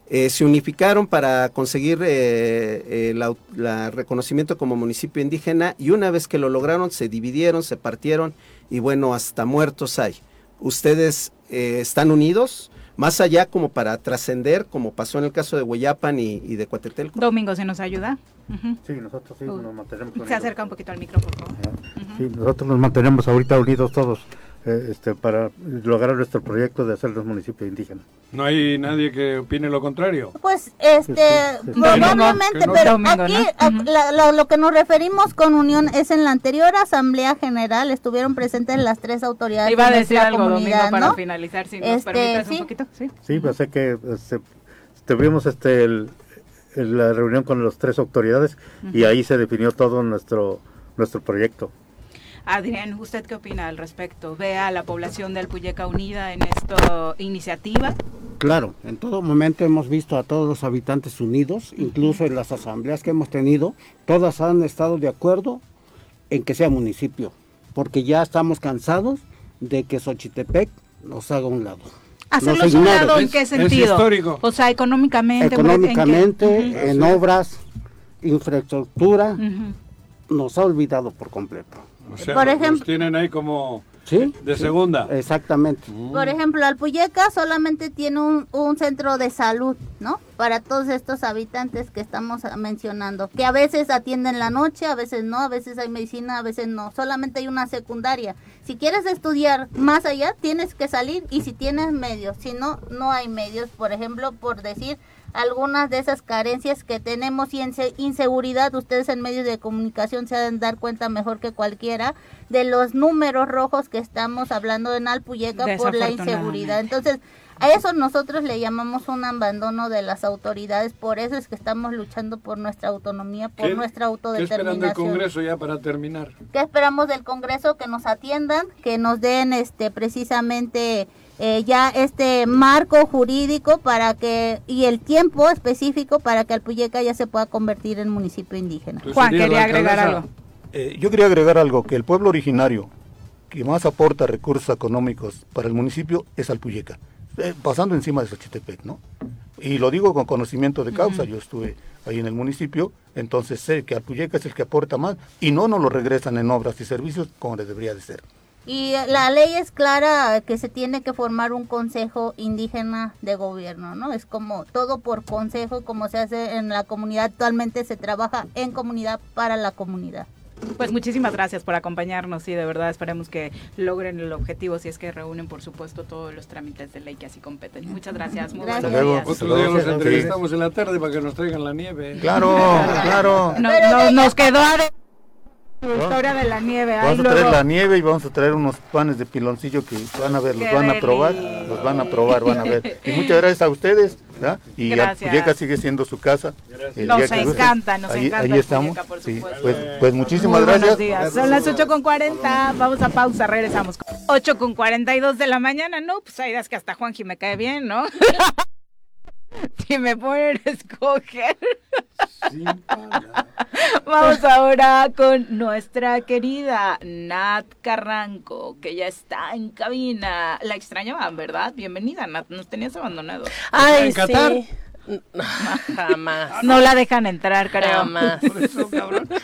Eh, se unificaron para conseguir eh, eh, la reconocimiento como municipio indígena y una vez que lo lograron se dividieron, se partieron y bueno, hasta muertos hay. ¿Ustedes eh, están unidos? Más allá como para trascender, como pasó en el caso de Hueyapan y, y de Cuatetelco. Domingo, ¿se nos ayuda? Sí, nosotros sí nos mantenemos Se unidos. acerca un poquito al micrófono, por favor. Sí, nosotros nos mantenemos ahorita unidos todos eh, este, para lograr nuestro proyecto de hacerlos municipios indígenas. No hay nadie que opine lo contrario. Pues, este, sí, sí. probablemente, no- pero Domingo, aquí ¿no? a- la- la- lo que nos referimos con unión es en la anterior asamblea general estuvieron presentes las tres autoridades Iba a de decir algo, Domingo, para ¿no? finalizar, si nos Este, permites sí. un poquito. Sí. Sí, pues sé que este, tuvimos este, el- el- la reunión con las tres autoridades y ahí se definió todo nuestro, nuestro proyecto. Adrián, ¿usted qué opina al respecto? ¿Ve a la población de Alpuyeca unida en esta iniciativa? Claro, en todo momento hemos visto a todos los habitantes unidos, incluso en las asambleas que hemos tenido, todas han estado de acuerdo en que sea municipio, porque ya estamos cansados de que Xochitepec nos haga un lado. ¿Hacerlo Nos un lado en qué sentido? histórico. O sea, económicamente. ¿en qué? Económicamente, en obras, infraestructura, nos ha olvidado por completo. O sea, Por los ejemplo- tienen ahí como ¿Sí? de segunda. Exactamente. Por ejemplo, Alpuyeca solamente tiene un, un centro de salud, ¿no? Para todos estos habitantes que estamos mencionando, que a veces atienden la noche, a veces no, a veces hay medicina, a veces no. Solamente hay una secundaria. Si quieres estudiar más allá, tienes que salir y si tienes medios, si no, no hay medios. Por ejemplo, por decir algunas de esas carencias que tenemos y inse- inseguridad, ustedes en medios de comunicación se han de dar cuenta mejor que cualquiera de los números rojos que estamos hablando en Alpuyeca por la inseguridad. Entonces, a eso nosotros le llamamos un abandono de las autoridades, por eso es que estamos luchando por nuestra autonomía, por ¿Qué- nuestra ¿Qué esperando el autodeterminación. Congreso ya para terminar? ¿Qué esperamos del Congreso? Que nos atiendan, que nos den este precisamente eh, ya este marco jurídico para que y el tiempo específico para que Alpuyeca ya se pueda convertir en municipio indígena. Juan, quería agregar algo. Eh, yo quería agregar algo, que el pueblo originario que más aporta recursos económicos para el municipio es Alpuyeca, eh, pasando encima de Xochitepec, ¿no? Y lo digo con conocimiento de causa, yo estuve ahí en el municipio, entonces sé que Alpuyeca es el que aporta más y no nos lo regresan en obras y servicios como les debería de ser. Y la ley es clara que se tiene que formar un consejo indígena de gobierno, ¿no? Es como todo por consejo, como se hace en la comunidad. Actualmente se trabaja en comunidad para la comunidad. Pues muchísimas gracias por acompañarnos y de verdad esperemos que logren el objetivo si es que reúnen por supuesto todos los trámites de ley que así competen. Muchas gracias. Muy Gracias. buenos días. Otro día Sí. entrevistamos en la tarde para que nos traigan la nieve. Claro, <laughs> claro. No- no- nos quedó a historia de la nieve. Ahí Vamos a traer luego- la nieve y vamos a traer unos panes de piloncillo que van a ver, los Qué van a probar, los van a probar, van a ver. Y muchas gracias a ustedes, ¿verdad? Y Gracias. Alpuyeca sigue siendo su casa. El Nos día encanta, nos ahí, encanta ahí estamos. Por Sí, supuesto. pues, pues muchísimas Muy gracias. Buenos días. Son las 8 con 40. Vamos a pausa, regresamos. 8 con 42 de la mañana. No, pues hay días que hasta Juanji me cae bien, ¿no? <laughs> <laughs> si me ponen a escoger. Vamos ahora con nuestra querida Nat Carranco, que ya está en cabina. La extrañaban, ¿verdad? Bienvenida, Nat. Nos tenías abandonados. Ay, ¿En Qatar? sí. No, jamás. No la dejan entrar, creo. Jamás.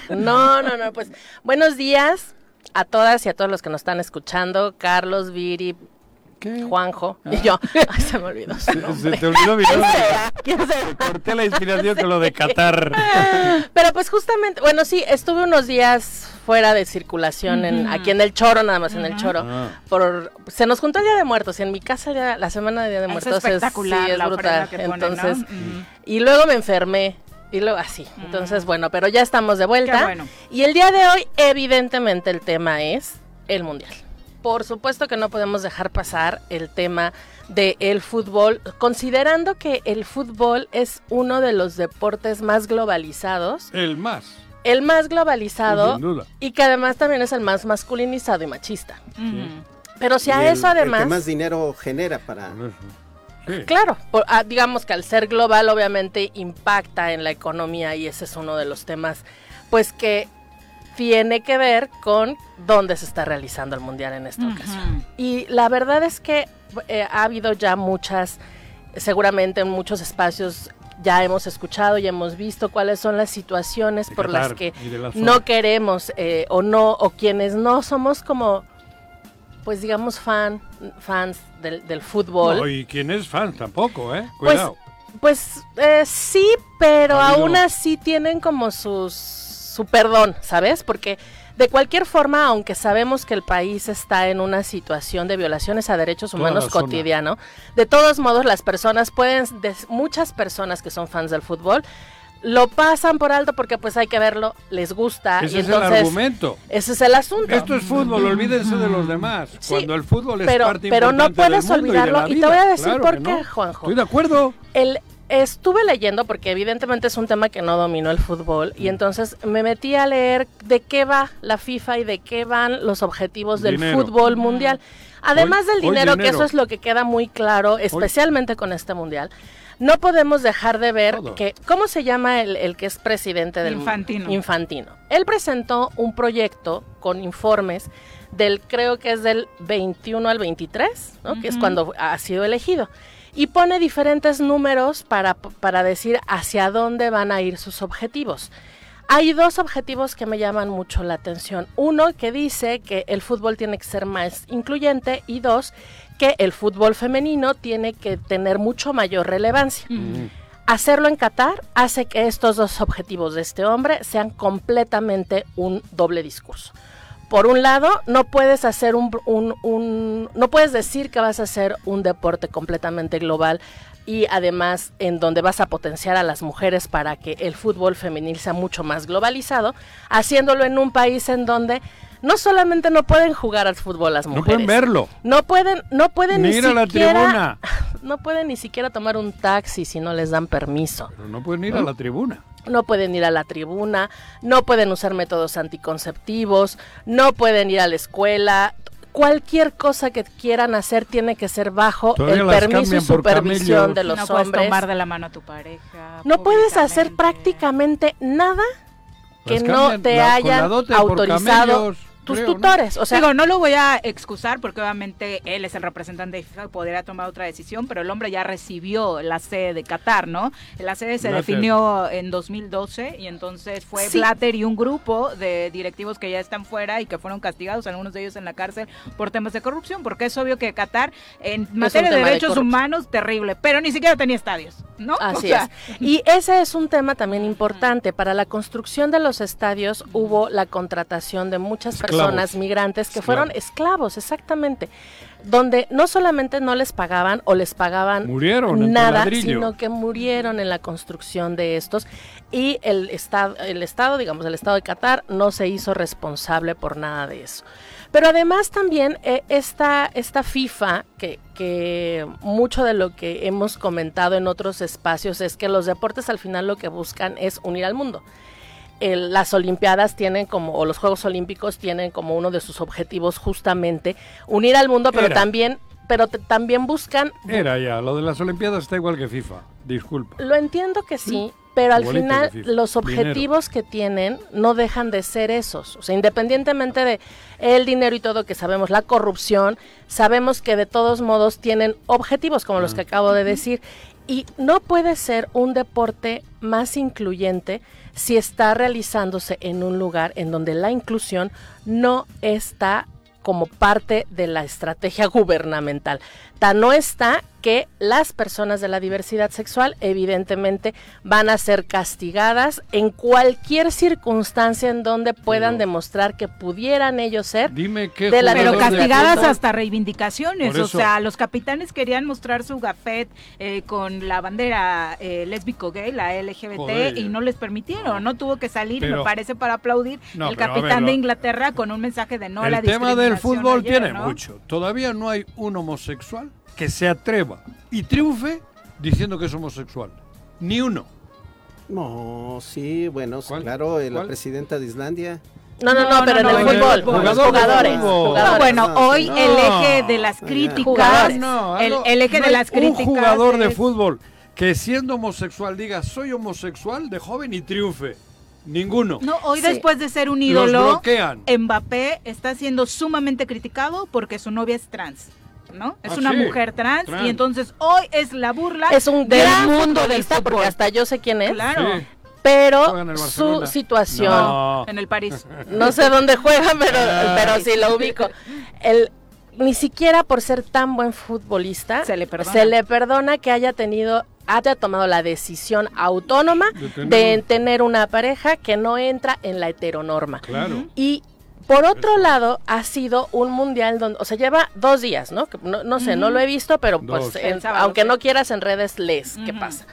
No, no, no, pues buenos días a todas y a todos los que nos están escuchando. Carlos, Viri, Juanjo y yo. <laughs> Ay, se me olvidó su Se, te olvidó mi <laughs> ¿Quién nombre. será? ¿Quién será? Te corté la inspiración con lo de <laughs> Qatar. Pero pues justamente, bueno, sí, estuve unos días fuera de circulación en, aquí en el Choro, nada más en el Choro. Ah. Por, se nos juntó el Día de Muertos y en mi casa ya- la semana de Día de Muertos es, espectacular sí, es la brutal. que ponen, ¿no? Entonces, y luego me enfermé. Y luego así. Entonces, bueno, pero ya estamos de vuelta. Qué bueno. Y el día de hoy, evidentemente, el tema es el mundial. Por supuesto que no podemos dejar pasar el tema del fútbol, considerando que el fútbol es uno de los deportes más globalizados, El más. el más globalizado Sin duda. y que además también es el más masculinizado y machista. Pero si Y a el- eso el que además... más dinero genera para... Claro, por- ah, digamos que al ser global obviamente impacta en la economía y ese es uno de los temas pues que tiene que ver con dónde se está realizando el mundial en esta ocasión. Y la verdad es que eh, ha habido ya muchas, seguramente en muchos espacios ya hemos escuchado y hemos visto cuáles son las situaciones De por las que la no queremos eh, o no, o quienes no somos como, pues digamos, fan, fans del, del fútbol. No, y quien es fan tampoco, ¿eh? Pues, Cuidado. pues eh, sí, pero Ha habido- aún así tienen como sus, su perdón, ¿sabes? Porque de cualquier forma, aunque sabemos que el país está en una situación de violaciones a derechos humanos cotidiano, de todos modos las personas pueden, de- muchas personas que son fans del fútbol, lo pasan por alto porque pues hay que verlo, les gusta. Ese y es el entonces, argumento. Ese es el asunto. Esto es fútbol, olvídense de los demás. Sí, Cuando el fútbol es pero, parte pero no puedes y olvidarlo. Y, te voy a decir Claro por qué, no. Juanjo. Estoy de acuerdo. El, estuve leyendo porque evidentemente es un tema que no dominó el fútbol y entonces me metí a leer de qué va la FIFA y de qué van los objetivos del Dinero. fútbol mundial. Además Hoy- del dinero, que eso es lo que queda muy claro, especialmente con este mundial. No podemos dejar de ver Todo. que, ¿cómo se llama el, el que es presidente del Infantino. Infantino. Él presentó un proyecto con informes del, creo que es del 21 al 23, ¿no? que es cuando ha sido elegido. Y pone diferentes números para, para decir hacia dónde van a ir sus objetivos. Hay dos objetivos que me llaman mucho la atención. Uno que dice que el fútbol tiene que ser más incluyente y dos que el fútbol femenino tiene que tener mucho mayor relevancia. Hacerlo en Qatar hace que estos dos objetivos de este hombre sean completamente un doble discurso. Por un lado, no puedes hacer un, un- un- no puedes decir que vas a hacer un deporte completamente global y además en donde vas a potenciar a las mujeres para que el fútbol femenil sea mucho más globalizado, haciéndolo en un país en donde no solamente no pueden jugar al fútbol las No mujeres, pueden verlo. no pueden, no pueden Ni ni, ir a la siquiera, tribuna. <laughs> no pueden ni siquiera tomar un taxi si no les dan permiso. Pero no pueden ir a la tribuna. No pueden ir a la tribuna, no pueden usar métodos anticonceptivos, no pueden ir a la escuela. Cualquier cosa que quieran hacer tiene que ser bajo Todavía el permiso y supervisión de los no puedes hombres. tomar de la mano a tu pareja. No puedes hacer prácticamente nada que Las no te hayan autorizado tus creo, ¿no? tutores. O sea, Digo, no lo voy a excusar porque obviamente él es el representante de FIFA y podría tomar otra decisión, pero el hombre ya recibió la sede de Qatar, ¿no? La sede se Blatter. definió en 2012 y entonces fue Sí. Blatter y un grupo de directivos que ya están fuera y que fueron castigados, algunos de ellos en la cárcel, por temas de corrupción, porque es obvio que Qatar en materia de derechos humanos, terrible, pero ni siquiera tenía estadios, ¿no? O Así sea, es. Y ese es un tema también importante. Para la construcción de los estadios hubo la contratación de muchas Esclavos. Personas migrantes que fueron Esclavos. exactamente. Donde no solamente no les pagaban o les pagaban Murieron nada, sino que murieron en la construcción de estos y el estado, el estado, digamos, el estado de Qatar no se hizo responsable por nada de eso. Pero además también eh, esta, esta FIFA, que, que mucho de lo que hemos comentado en otros espacios es que los deportes al final lo que buscan es unir al mundo. El- las Olimpiadas tienen como, o los Juegos Olímpicos tienen como uno de sus objetivos justamente unir al mundo, pero Era. también, pero te- también buscan Era ya, lo de las Olimpiadas está igual que FIFA. Disculpa. lo entiendo que sí, pero al Igualito final los objetivos que tienen no dejan de ser esos. O sea, independientemente de el dinero y todo que sabemos, la corrupción, sabemos que de todos modos tienen objetivos como los que acabo de decir. Y no puede ser un deporte más incluyente si está realizándose en un lugar en donde la inclusión no está como parte de la estrategia gubernamental. Tan no está que las personas de la diversidad sexual evidentemente van a ser castigadas en cualquier circunstancia en donde puedan demostrar que pudieran ellos ser Dime qué de la pero castigadas hasta reivindicaciones. O sea, los capitanes querían mostrar su gafet eh, con la bandera eh, lésbico gay, la LGBT, Joder. y no les permitieron. No, tuvo que salir, Pero- me parece, para aplaudir No, el capitán ver, de Inglaterra con un mensaje de no a la el tema del discriminación fútbol ayer, tiene ¿no? mucho. Todavía no hay un homosexual que se atreva y triunfe diciendo que es homosexual. Ni uno. No, sí, bueno, claro, eh, la ¿Cuál? presidenta de Islandia. No, no, no, pero en el fútbol, jugadores. jugadores. No, bueno, Ah, hoy el eje de las Ah, críticas. No, el, el eje no de las críticas Un jugador de fútbol que siendo homosexual diga soy homosexual de joven y triunfe. Ninguno. No, hoy Sí. después de ser un Los ídolo, bloquean. Mbappé está siendo sumamente criticado porque su novia es trans. ¿No? Es Ah, una sí, mujer trans, trans. y entonces hoy es la burla Es un del gran mundo del futbolista porque fútbol. hasta yo sé quién es. Claro. Sí. Pero su situación, No. En el París. no sé dónde juega, pero, Ah. pero sí lo ubico. El, ni siquiera por ser tan buen futbolista Se le perdona. se le perdona que haya tenido haya tomado la decisión autónoma De tener de un- tener una pareja que no entra en la heteronorma. Claro. Y por otro lado, ha sido un mundial donde, o sea, lleva dos días, ¿no? Que no, no sé, no lo he visto, pero pues, en- aunque sí. no quieras en redes lees qué pasa.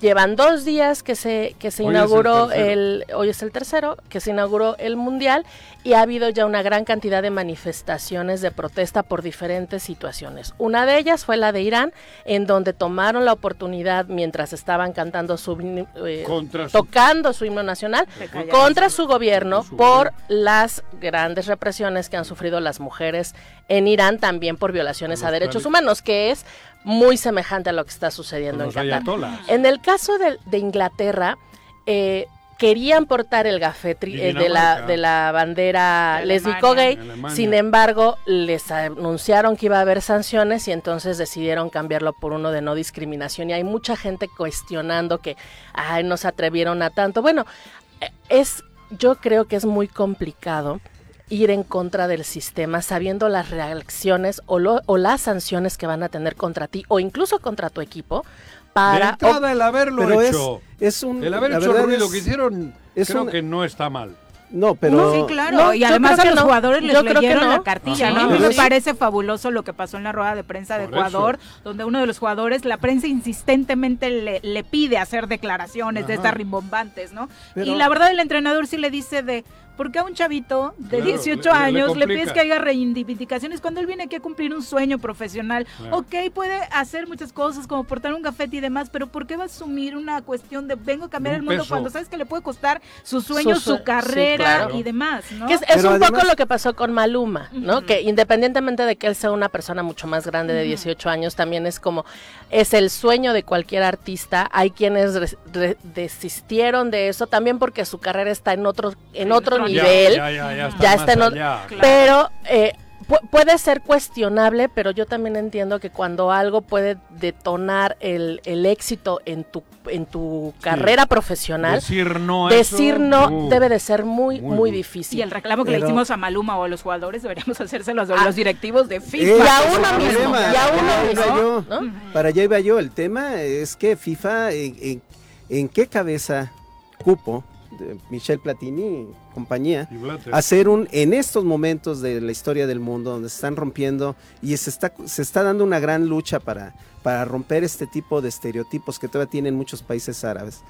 Llevan dos días que se, que se Hoy es el inauguró el, hoy es el tercero, que se inauguró el Mundial y ha habido ya una gran cantidad de manifestaciones de protesta por diferentes situaciones. Una de ellas fue la de Irán, en donde tomaron la oportunidad mientras estaban cantando su, eh, su- tocando su himno nacional contra su gobierno por las grandes represiones que han sufrido las mujeres en Irán, también por violaciones a derechos humanos, que es muy semejante a lo que está sucediendo en Qatar. ayatolás. En el caso de, de Inglaterra, eh, querían portar el gafé tri- Y eh, de, la, de la bandera De lésbico gay, sin embargo, les anunciaron que iba a haber sanciones y entonces decidieron cambiarlo por uno de no discriminación. Y hay mucha gente cuestionando que, ay, no se atrevieron a tanto. Bueno, eh, es, yo creo que es muy complicado ir en contra del sistema sabiendo las reacciones o, lo- o las sanciones que van a tener contra ti o incluso contra tu equipo De para entrada, el haberlo Pero hecho. es un- el haber hecho ruido es- que hicieron, es creo un- que no está mal. No, pero... No, sí, claro. No, y además a los no. jugadores les Yo leyeron la cartilla, Ajá. ¿no? A mí me parece fabuloso lo que pasó en la rueda de prensa de Por Ecuador, eso. donde uno de los jugadores, la prensa insistentemente le, le pide hacer declaraciones de estas rimbombantes, ¿no? Pero- y la verdad el entrenador sí le dice de... ¿Por qué a un chavito de Claro, 18 le- le- le años le, pides que haga reivindicaciones cuando él viene aquí a cumplir un sueño profesional? Claro. Ok, puede hacer muchas cosas como portar un gafete y demás, pero ¿por qué va a asumir una cuestión de vengo a cambiar el un mundo peso. cuando sabes que le puede costar su sueño, Su su, sue- sí, carrera claro. y demás, ¿no? Que es, un poco lo que pasó con Maluma, ¿no? Que independientemente de que él sea una persona mucho más grande de 18 años, también es como, es el sueño de cualquier artista. Hay quienes desistieron de eso también porque su carrera está en otro, en otro nivel. Ya, ya, ya, ya está, está en otro-. Pero eh, pu- puede ser cuestionable, pero yo también entiendo que cuando algo puede detonar el, el éxito en tu, en tu carrera profesional, Decir no decir eso, no uh, debe de ser muy, muy difícil. Y el reclamo que le hicimos a Maluma o a los jugadores deberíamos hacérselo a Ah. los directivos de Eh, FIFA. Y a uno mismo, problema, y a uno para allá iba mismo, yo, ¿no? Para allá iba yo. El tema es que FIFA, ¿en, en- en qué cabeza cupo de Michel Platini y compañía Y hacer un en estos momentos de la historia del mundo donde se están rompiendo y se está se está dando una gran lucha para para romper este tipo de estereotipos que todavía tienen muchos países árabes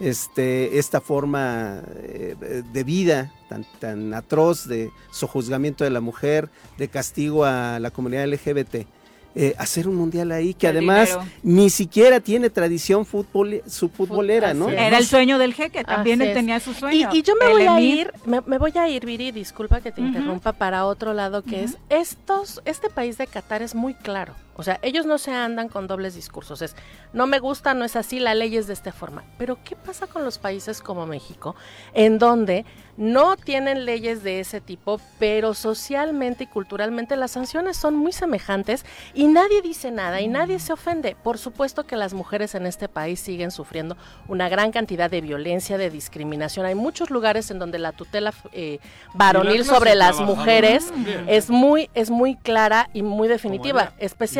este esta forma eh, de vida tan tan atroz de sojuzgamiento de la mujer de castigo a la comunidad LGBT eh, hacer un mundial ahí que El además dinero. ni siquiera tiene tradición fútbol, su futbolera, ¿no? Era el sueño del jeque, también Así él es. tenía su sueño. y yo me El voy a ir, me, me voy a ir, Viri, disculpa que te interrumpa, para otro lado, que es, estos, este país de Qatar es muy claro. O sea, ellos no se andan con dobles discursos. Es, no me gusta, no es así, la ley es de esta forma. Pero, ¿qué pasa con los países como México, en donde no tienen leyes de ese tipo, pero socialmente y culturalmente las sanciones son muy semejantes y nadie dice nada y nadie se ofende? Por supuesto que las mujeres en este país siguen sufriendo una gran cantidad de violencia, de discriminación. Hay muchos lugares en donde la tutela eh, varonil sobre las mujeres es muy, es muy clara y muy definitiva,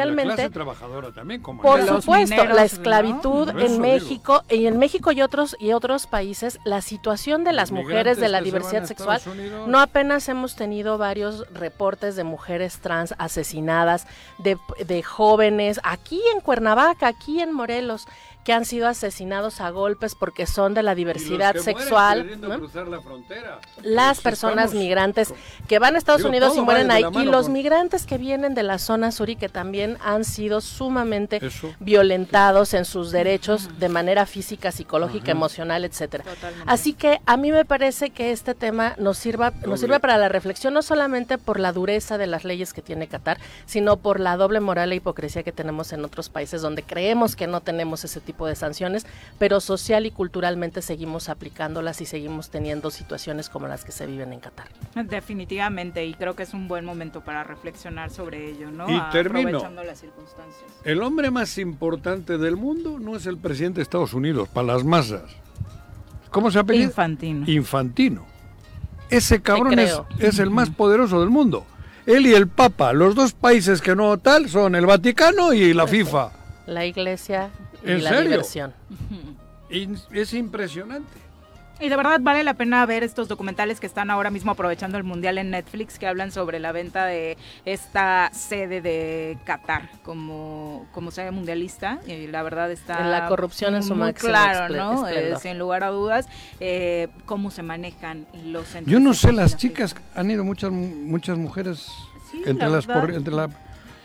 la clase trabajadora también, como por. Los supuesto, mineros, la ¿no? esclavitud en digo. México y en México y otros y otros países, la situación de las Los mujeres de la se diversidad sexual, Unidos. no apenas hemos tenido varios reportes de mujeres trans asesinadas, de, de jóvenes aquí en Cuernavaca, aquí en Morelos, que han sido asesinados a golpes porque son de la diversidad sexual. queriendo ¿no? cruzar la frontera. Las Pues personas estamos- migrantes que van a Estados Digo, Unidos y mueren ahí, y los con- migrantes que vienen de la zona sur y que también han sido sumamente Eso. violentados en sus derechos de manera física, psicológica, emocional, etcétera. Así que a mí me parece que este tema nos sirva, nos sirve para la reflexión no solamente por la dureza de las leyes que tiene Qatar, sino por la doble moral e hipocresía que tenemos en otros países donde creemos que no tenemos ese tipo de sanciones, pero social y culturalmente seguimos aplicándolas y seguimos teniendo situaciones como las que se viven en Qatar. Definitivamente, y creo que es un buen momento para reflexionar sobre ello, ¿no? Y termino. Aprovechando las circunstancias. El hombre más importante del mundo no es el presidente de Estados Unidos, para las masas. ¿Cómo se apellida? Infantino. Infantino. Ese cabrón es el más poderoso del mundo. Él y el Papa, los dos países que no tal, son el Vaticano y la FIFA. La iglesia y ¿En la serio? diversión. Es impresionante. Y de verdad vale la pena ver estos documentales que están ahora mismo aprovechando el Mundial en Netflix, que hablan sobre la venta de esta sede de Qatar como, como sede mundialista. Y la verdad está... La corrupción en su muy máximo claro, ¿no? Eh, sin lugar a dudas, eh, cómo se manejan los Yo no sé, las chicas, han ido muchas muchas mujeres entre, la las porri- entre la,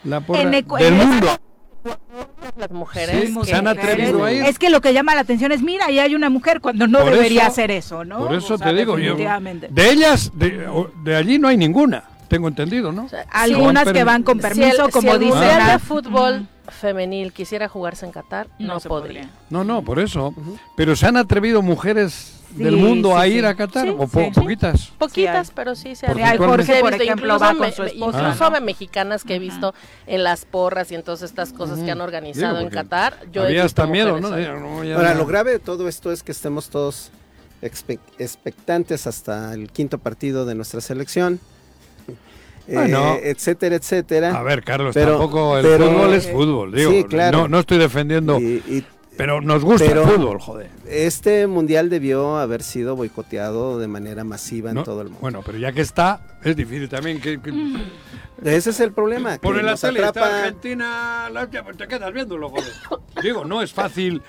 la porra En del mundo. Las mujeres. Sí, que- se han atrevido a ir. Es que lo que llama la atención es, mira, ahí hay una mujer cuando no Por debería eso- hacer eso, ¿no? Por eso O sea, te digo, yo, definitivamente. de ellas, de, de allí no hay ninguna, tengo entendido, ¿no? Algunas que van con Si el- permiso, si como el dicen. Ah, de fútbol femenil quisiera jugarse en Qatar, no, No se podría. No, no, por eso. Pero se han atrevido mujeres del Sí, mundo a ir sí. a Qatar, Sí, o po- sí. poquitas. Poquitas, pero sí se han por ejemplo, incluso va con me- su me- esposa, Incluso ¿no? mexicanas que he visto en las porras y en todas estas cosas que han organizado Digo, en Qatar. Yo he había visto hasta miedo, ¿no? no, ya Ahora, no. lo grave de todo esto es que estemos todos expe- expectantes hasta el quinto partido de nuestra selección. eh, Bueno. etcétera, etcétera. A ver, Carlos, Pero- tampoco el pero- fútbol es fútbol, digo. Sí, claro. no, no estoy defendiendo, pero nos gusta pero el fútbol, joder. Este mundial debió haber sido boicoteado de manera masiva en No, todo el mundo. Bueno, pero ya que está, es difícil también que... que Ese es el problema. Pone la tele, está atrapa- Argentina, la- te quedas viéndolo, joder. Digo, no es fácil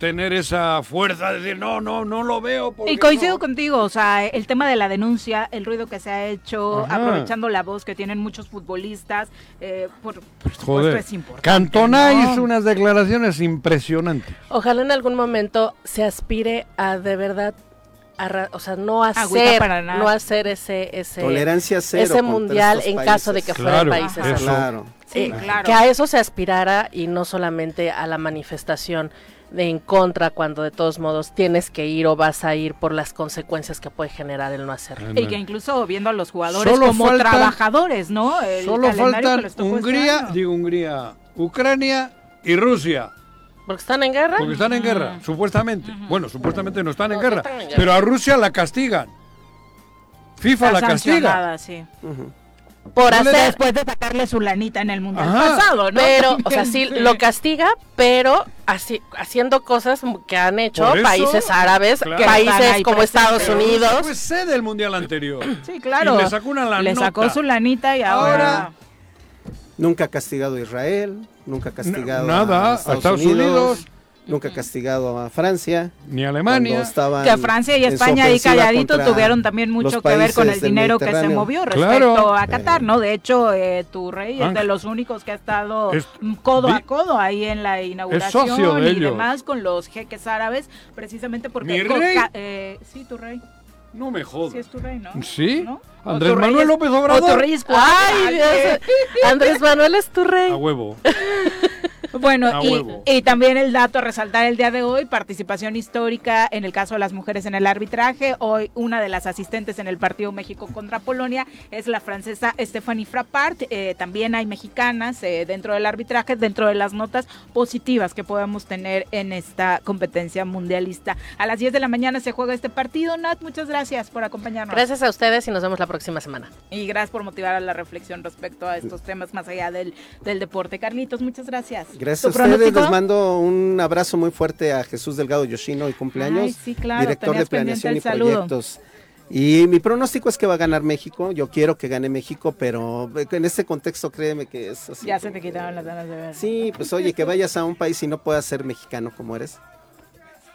tener esa fuerza de decir, no, no, no lo veo. Y coincido no". contigo, o sea, el tema de la denuncia, el ruido que se ha hecho, Ajá. aprovechando la voz que tienen muchos futbolistas, eh, por, por supuesto Joder, es importante. Cantona ¿no? hizo unas declaraciones impresionantes. Ojalá en algún momento se aspire a de verdad, o sea, no hacer, para nada. no hacer ese, ese, Tolerancia cero ese mundial en caso de que Claro, países. Claro. Sí, Eh, claro. Que a eso se aspirara y no solamente a la manifestación de en contra cuando de todos modos tienes que ir o vas a ir por las consecuencias que puede generar el no hacerlo. Y que incluso viendo a los jugadores Solo como faltan- trabajadores, ¿no? El Solo faltan este Hungría, digo Hungría, Ucrania y Rusia. Porque están en guerra. Porque están en guerra, supuestamente. Bueno, supuestamente no están en No, guerra. están en guerra. Pero a Rusia la castigan. FIFA Está la castiga. sí. Por No hacer Después de sacarle su lanita en el mundial Ajá. pasado, ¿no? Pero, o sea, <laughs> sí, lo castiga, pero así, haciendo cosas que han hecho eso, países árabes, claro. Países como Estados. Unidos. Fue sede del mundial anterior. <clears throat> Sí, claro. Y le sacó una la Le sacó su lanita y ahora... Ahora- Nunca ha castigado a Israel, nunca ha castigado nada, a a Estados, Estados Unidos, Unidos. Nunca ha castigado a Francia. Ni Alemania. cuando estaban Que Francia y España ahí ofensiva calladito tuvieron también mucho que ver con el dinero que se movió respecto Claro. a Qatar, ¿no? De hecho, eh, tu rey es de los únicos que ha estado Es- codo a codo ahí en la inauguración socio de y ellos. demás con los jeques árabes, precisamente porque... ¿Mi rey? eh, sí, tu rey. No me jodas. Sí, es tu rey, ¿no? ¿Sí? ¿No? Andrés O Manuel es- López O tu Obrador. rey es cuál? Ay, Dios. <laughs> Andrés Manuel es tu rey. A huevo. <laughs> Bueno, y, también el dato a resaltar el día de hoy, participación histórica en el caso de las mujeres en el arbitraje. Hoy una de las asistentes en el partido México contra Polonia es la francesa Stephanie Frappart. Eh, también hay mexicanas eh, dentro del arbitraje, dentro de las notas positivas que podamos tener en esta competencia mundialista. A las 10 de la mañana se juega este partido. Nat, muchas gracias por acompañarnos. Gracias a ustedes y nos vemos la próxima semana. Y gracias por motivar a la reflexión respecto a estos temas más allá del, del deporte. Carlitos, muchas gracias. Gracias ¿Tu a ustedes, pronóstico? les mando un abrazo muy fuerte a Jesús Delgado Yoshino y cumpleaños, Ay, sí, claro, director de planeación y saludo. proyectos. Y mi pronóstico es que va a ganar México, yo quiero que gane México, pero en este contexto créeme que es así. Ya se te quitaron las ganas de ver. Sí, pues oye, que vayas a un país y no puedas ser mexicano como eres.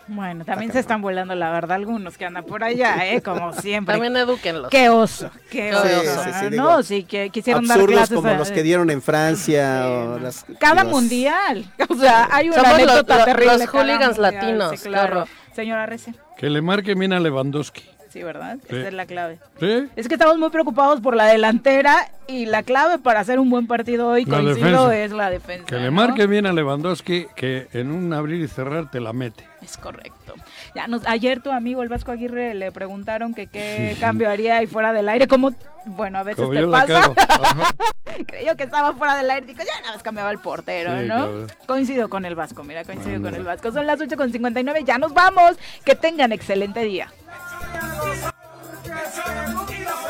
Bueno, también se están volando la verdad algunos que andan por allá, ¿eh? Como siempre. También edúquenlos. Qué oso, qué Sí, oso. sí, sí, ¿no? digo, sí, que quisieron dar clases. como a- los que dieron en Francia o las Cada los- mundial. <laughs> O sea, hay una Somos anécdota los- terrible. los hooligans mundial. latinos, claro. Señora Rece. Que le marque bien a Lewandowski. Sí, ¿verdad? Sí. Esa es la clave. ¿Sí? Es que estamos muy preocupados por la delantera y la clave para hacer un buen partido hoy, La coincido, defensa. es la defensa. Que le ¿no? marque bien a Lewandowski que en un abrir y cerrar te la mete. Es correcto. Ya nos, ayer tu amigo el Vasco Aguirre le preguntaron que qué cambio haría ahí fuera del aire, como bueno, a veces te pasa. <laughs> Creyó que estaba fuera del aire, digo, ya nada más cambiaba el portero, Sí, ¿no? claro. Coincido con el Vasco, mira, coincido con el Vasco. Son las 8.59, ya nos vamos. Que tengan excelente día. Bájale que bájale que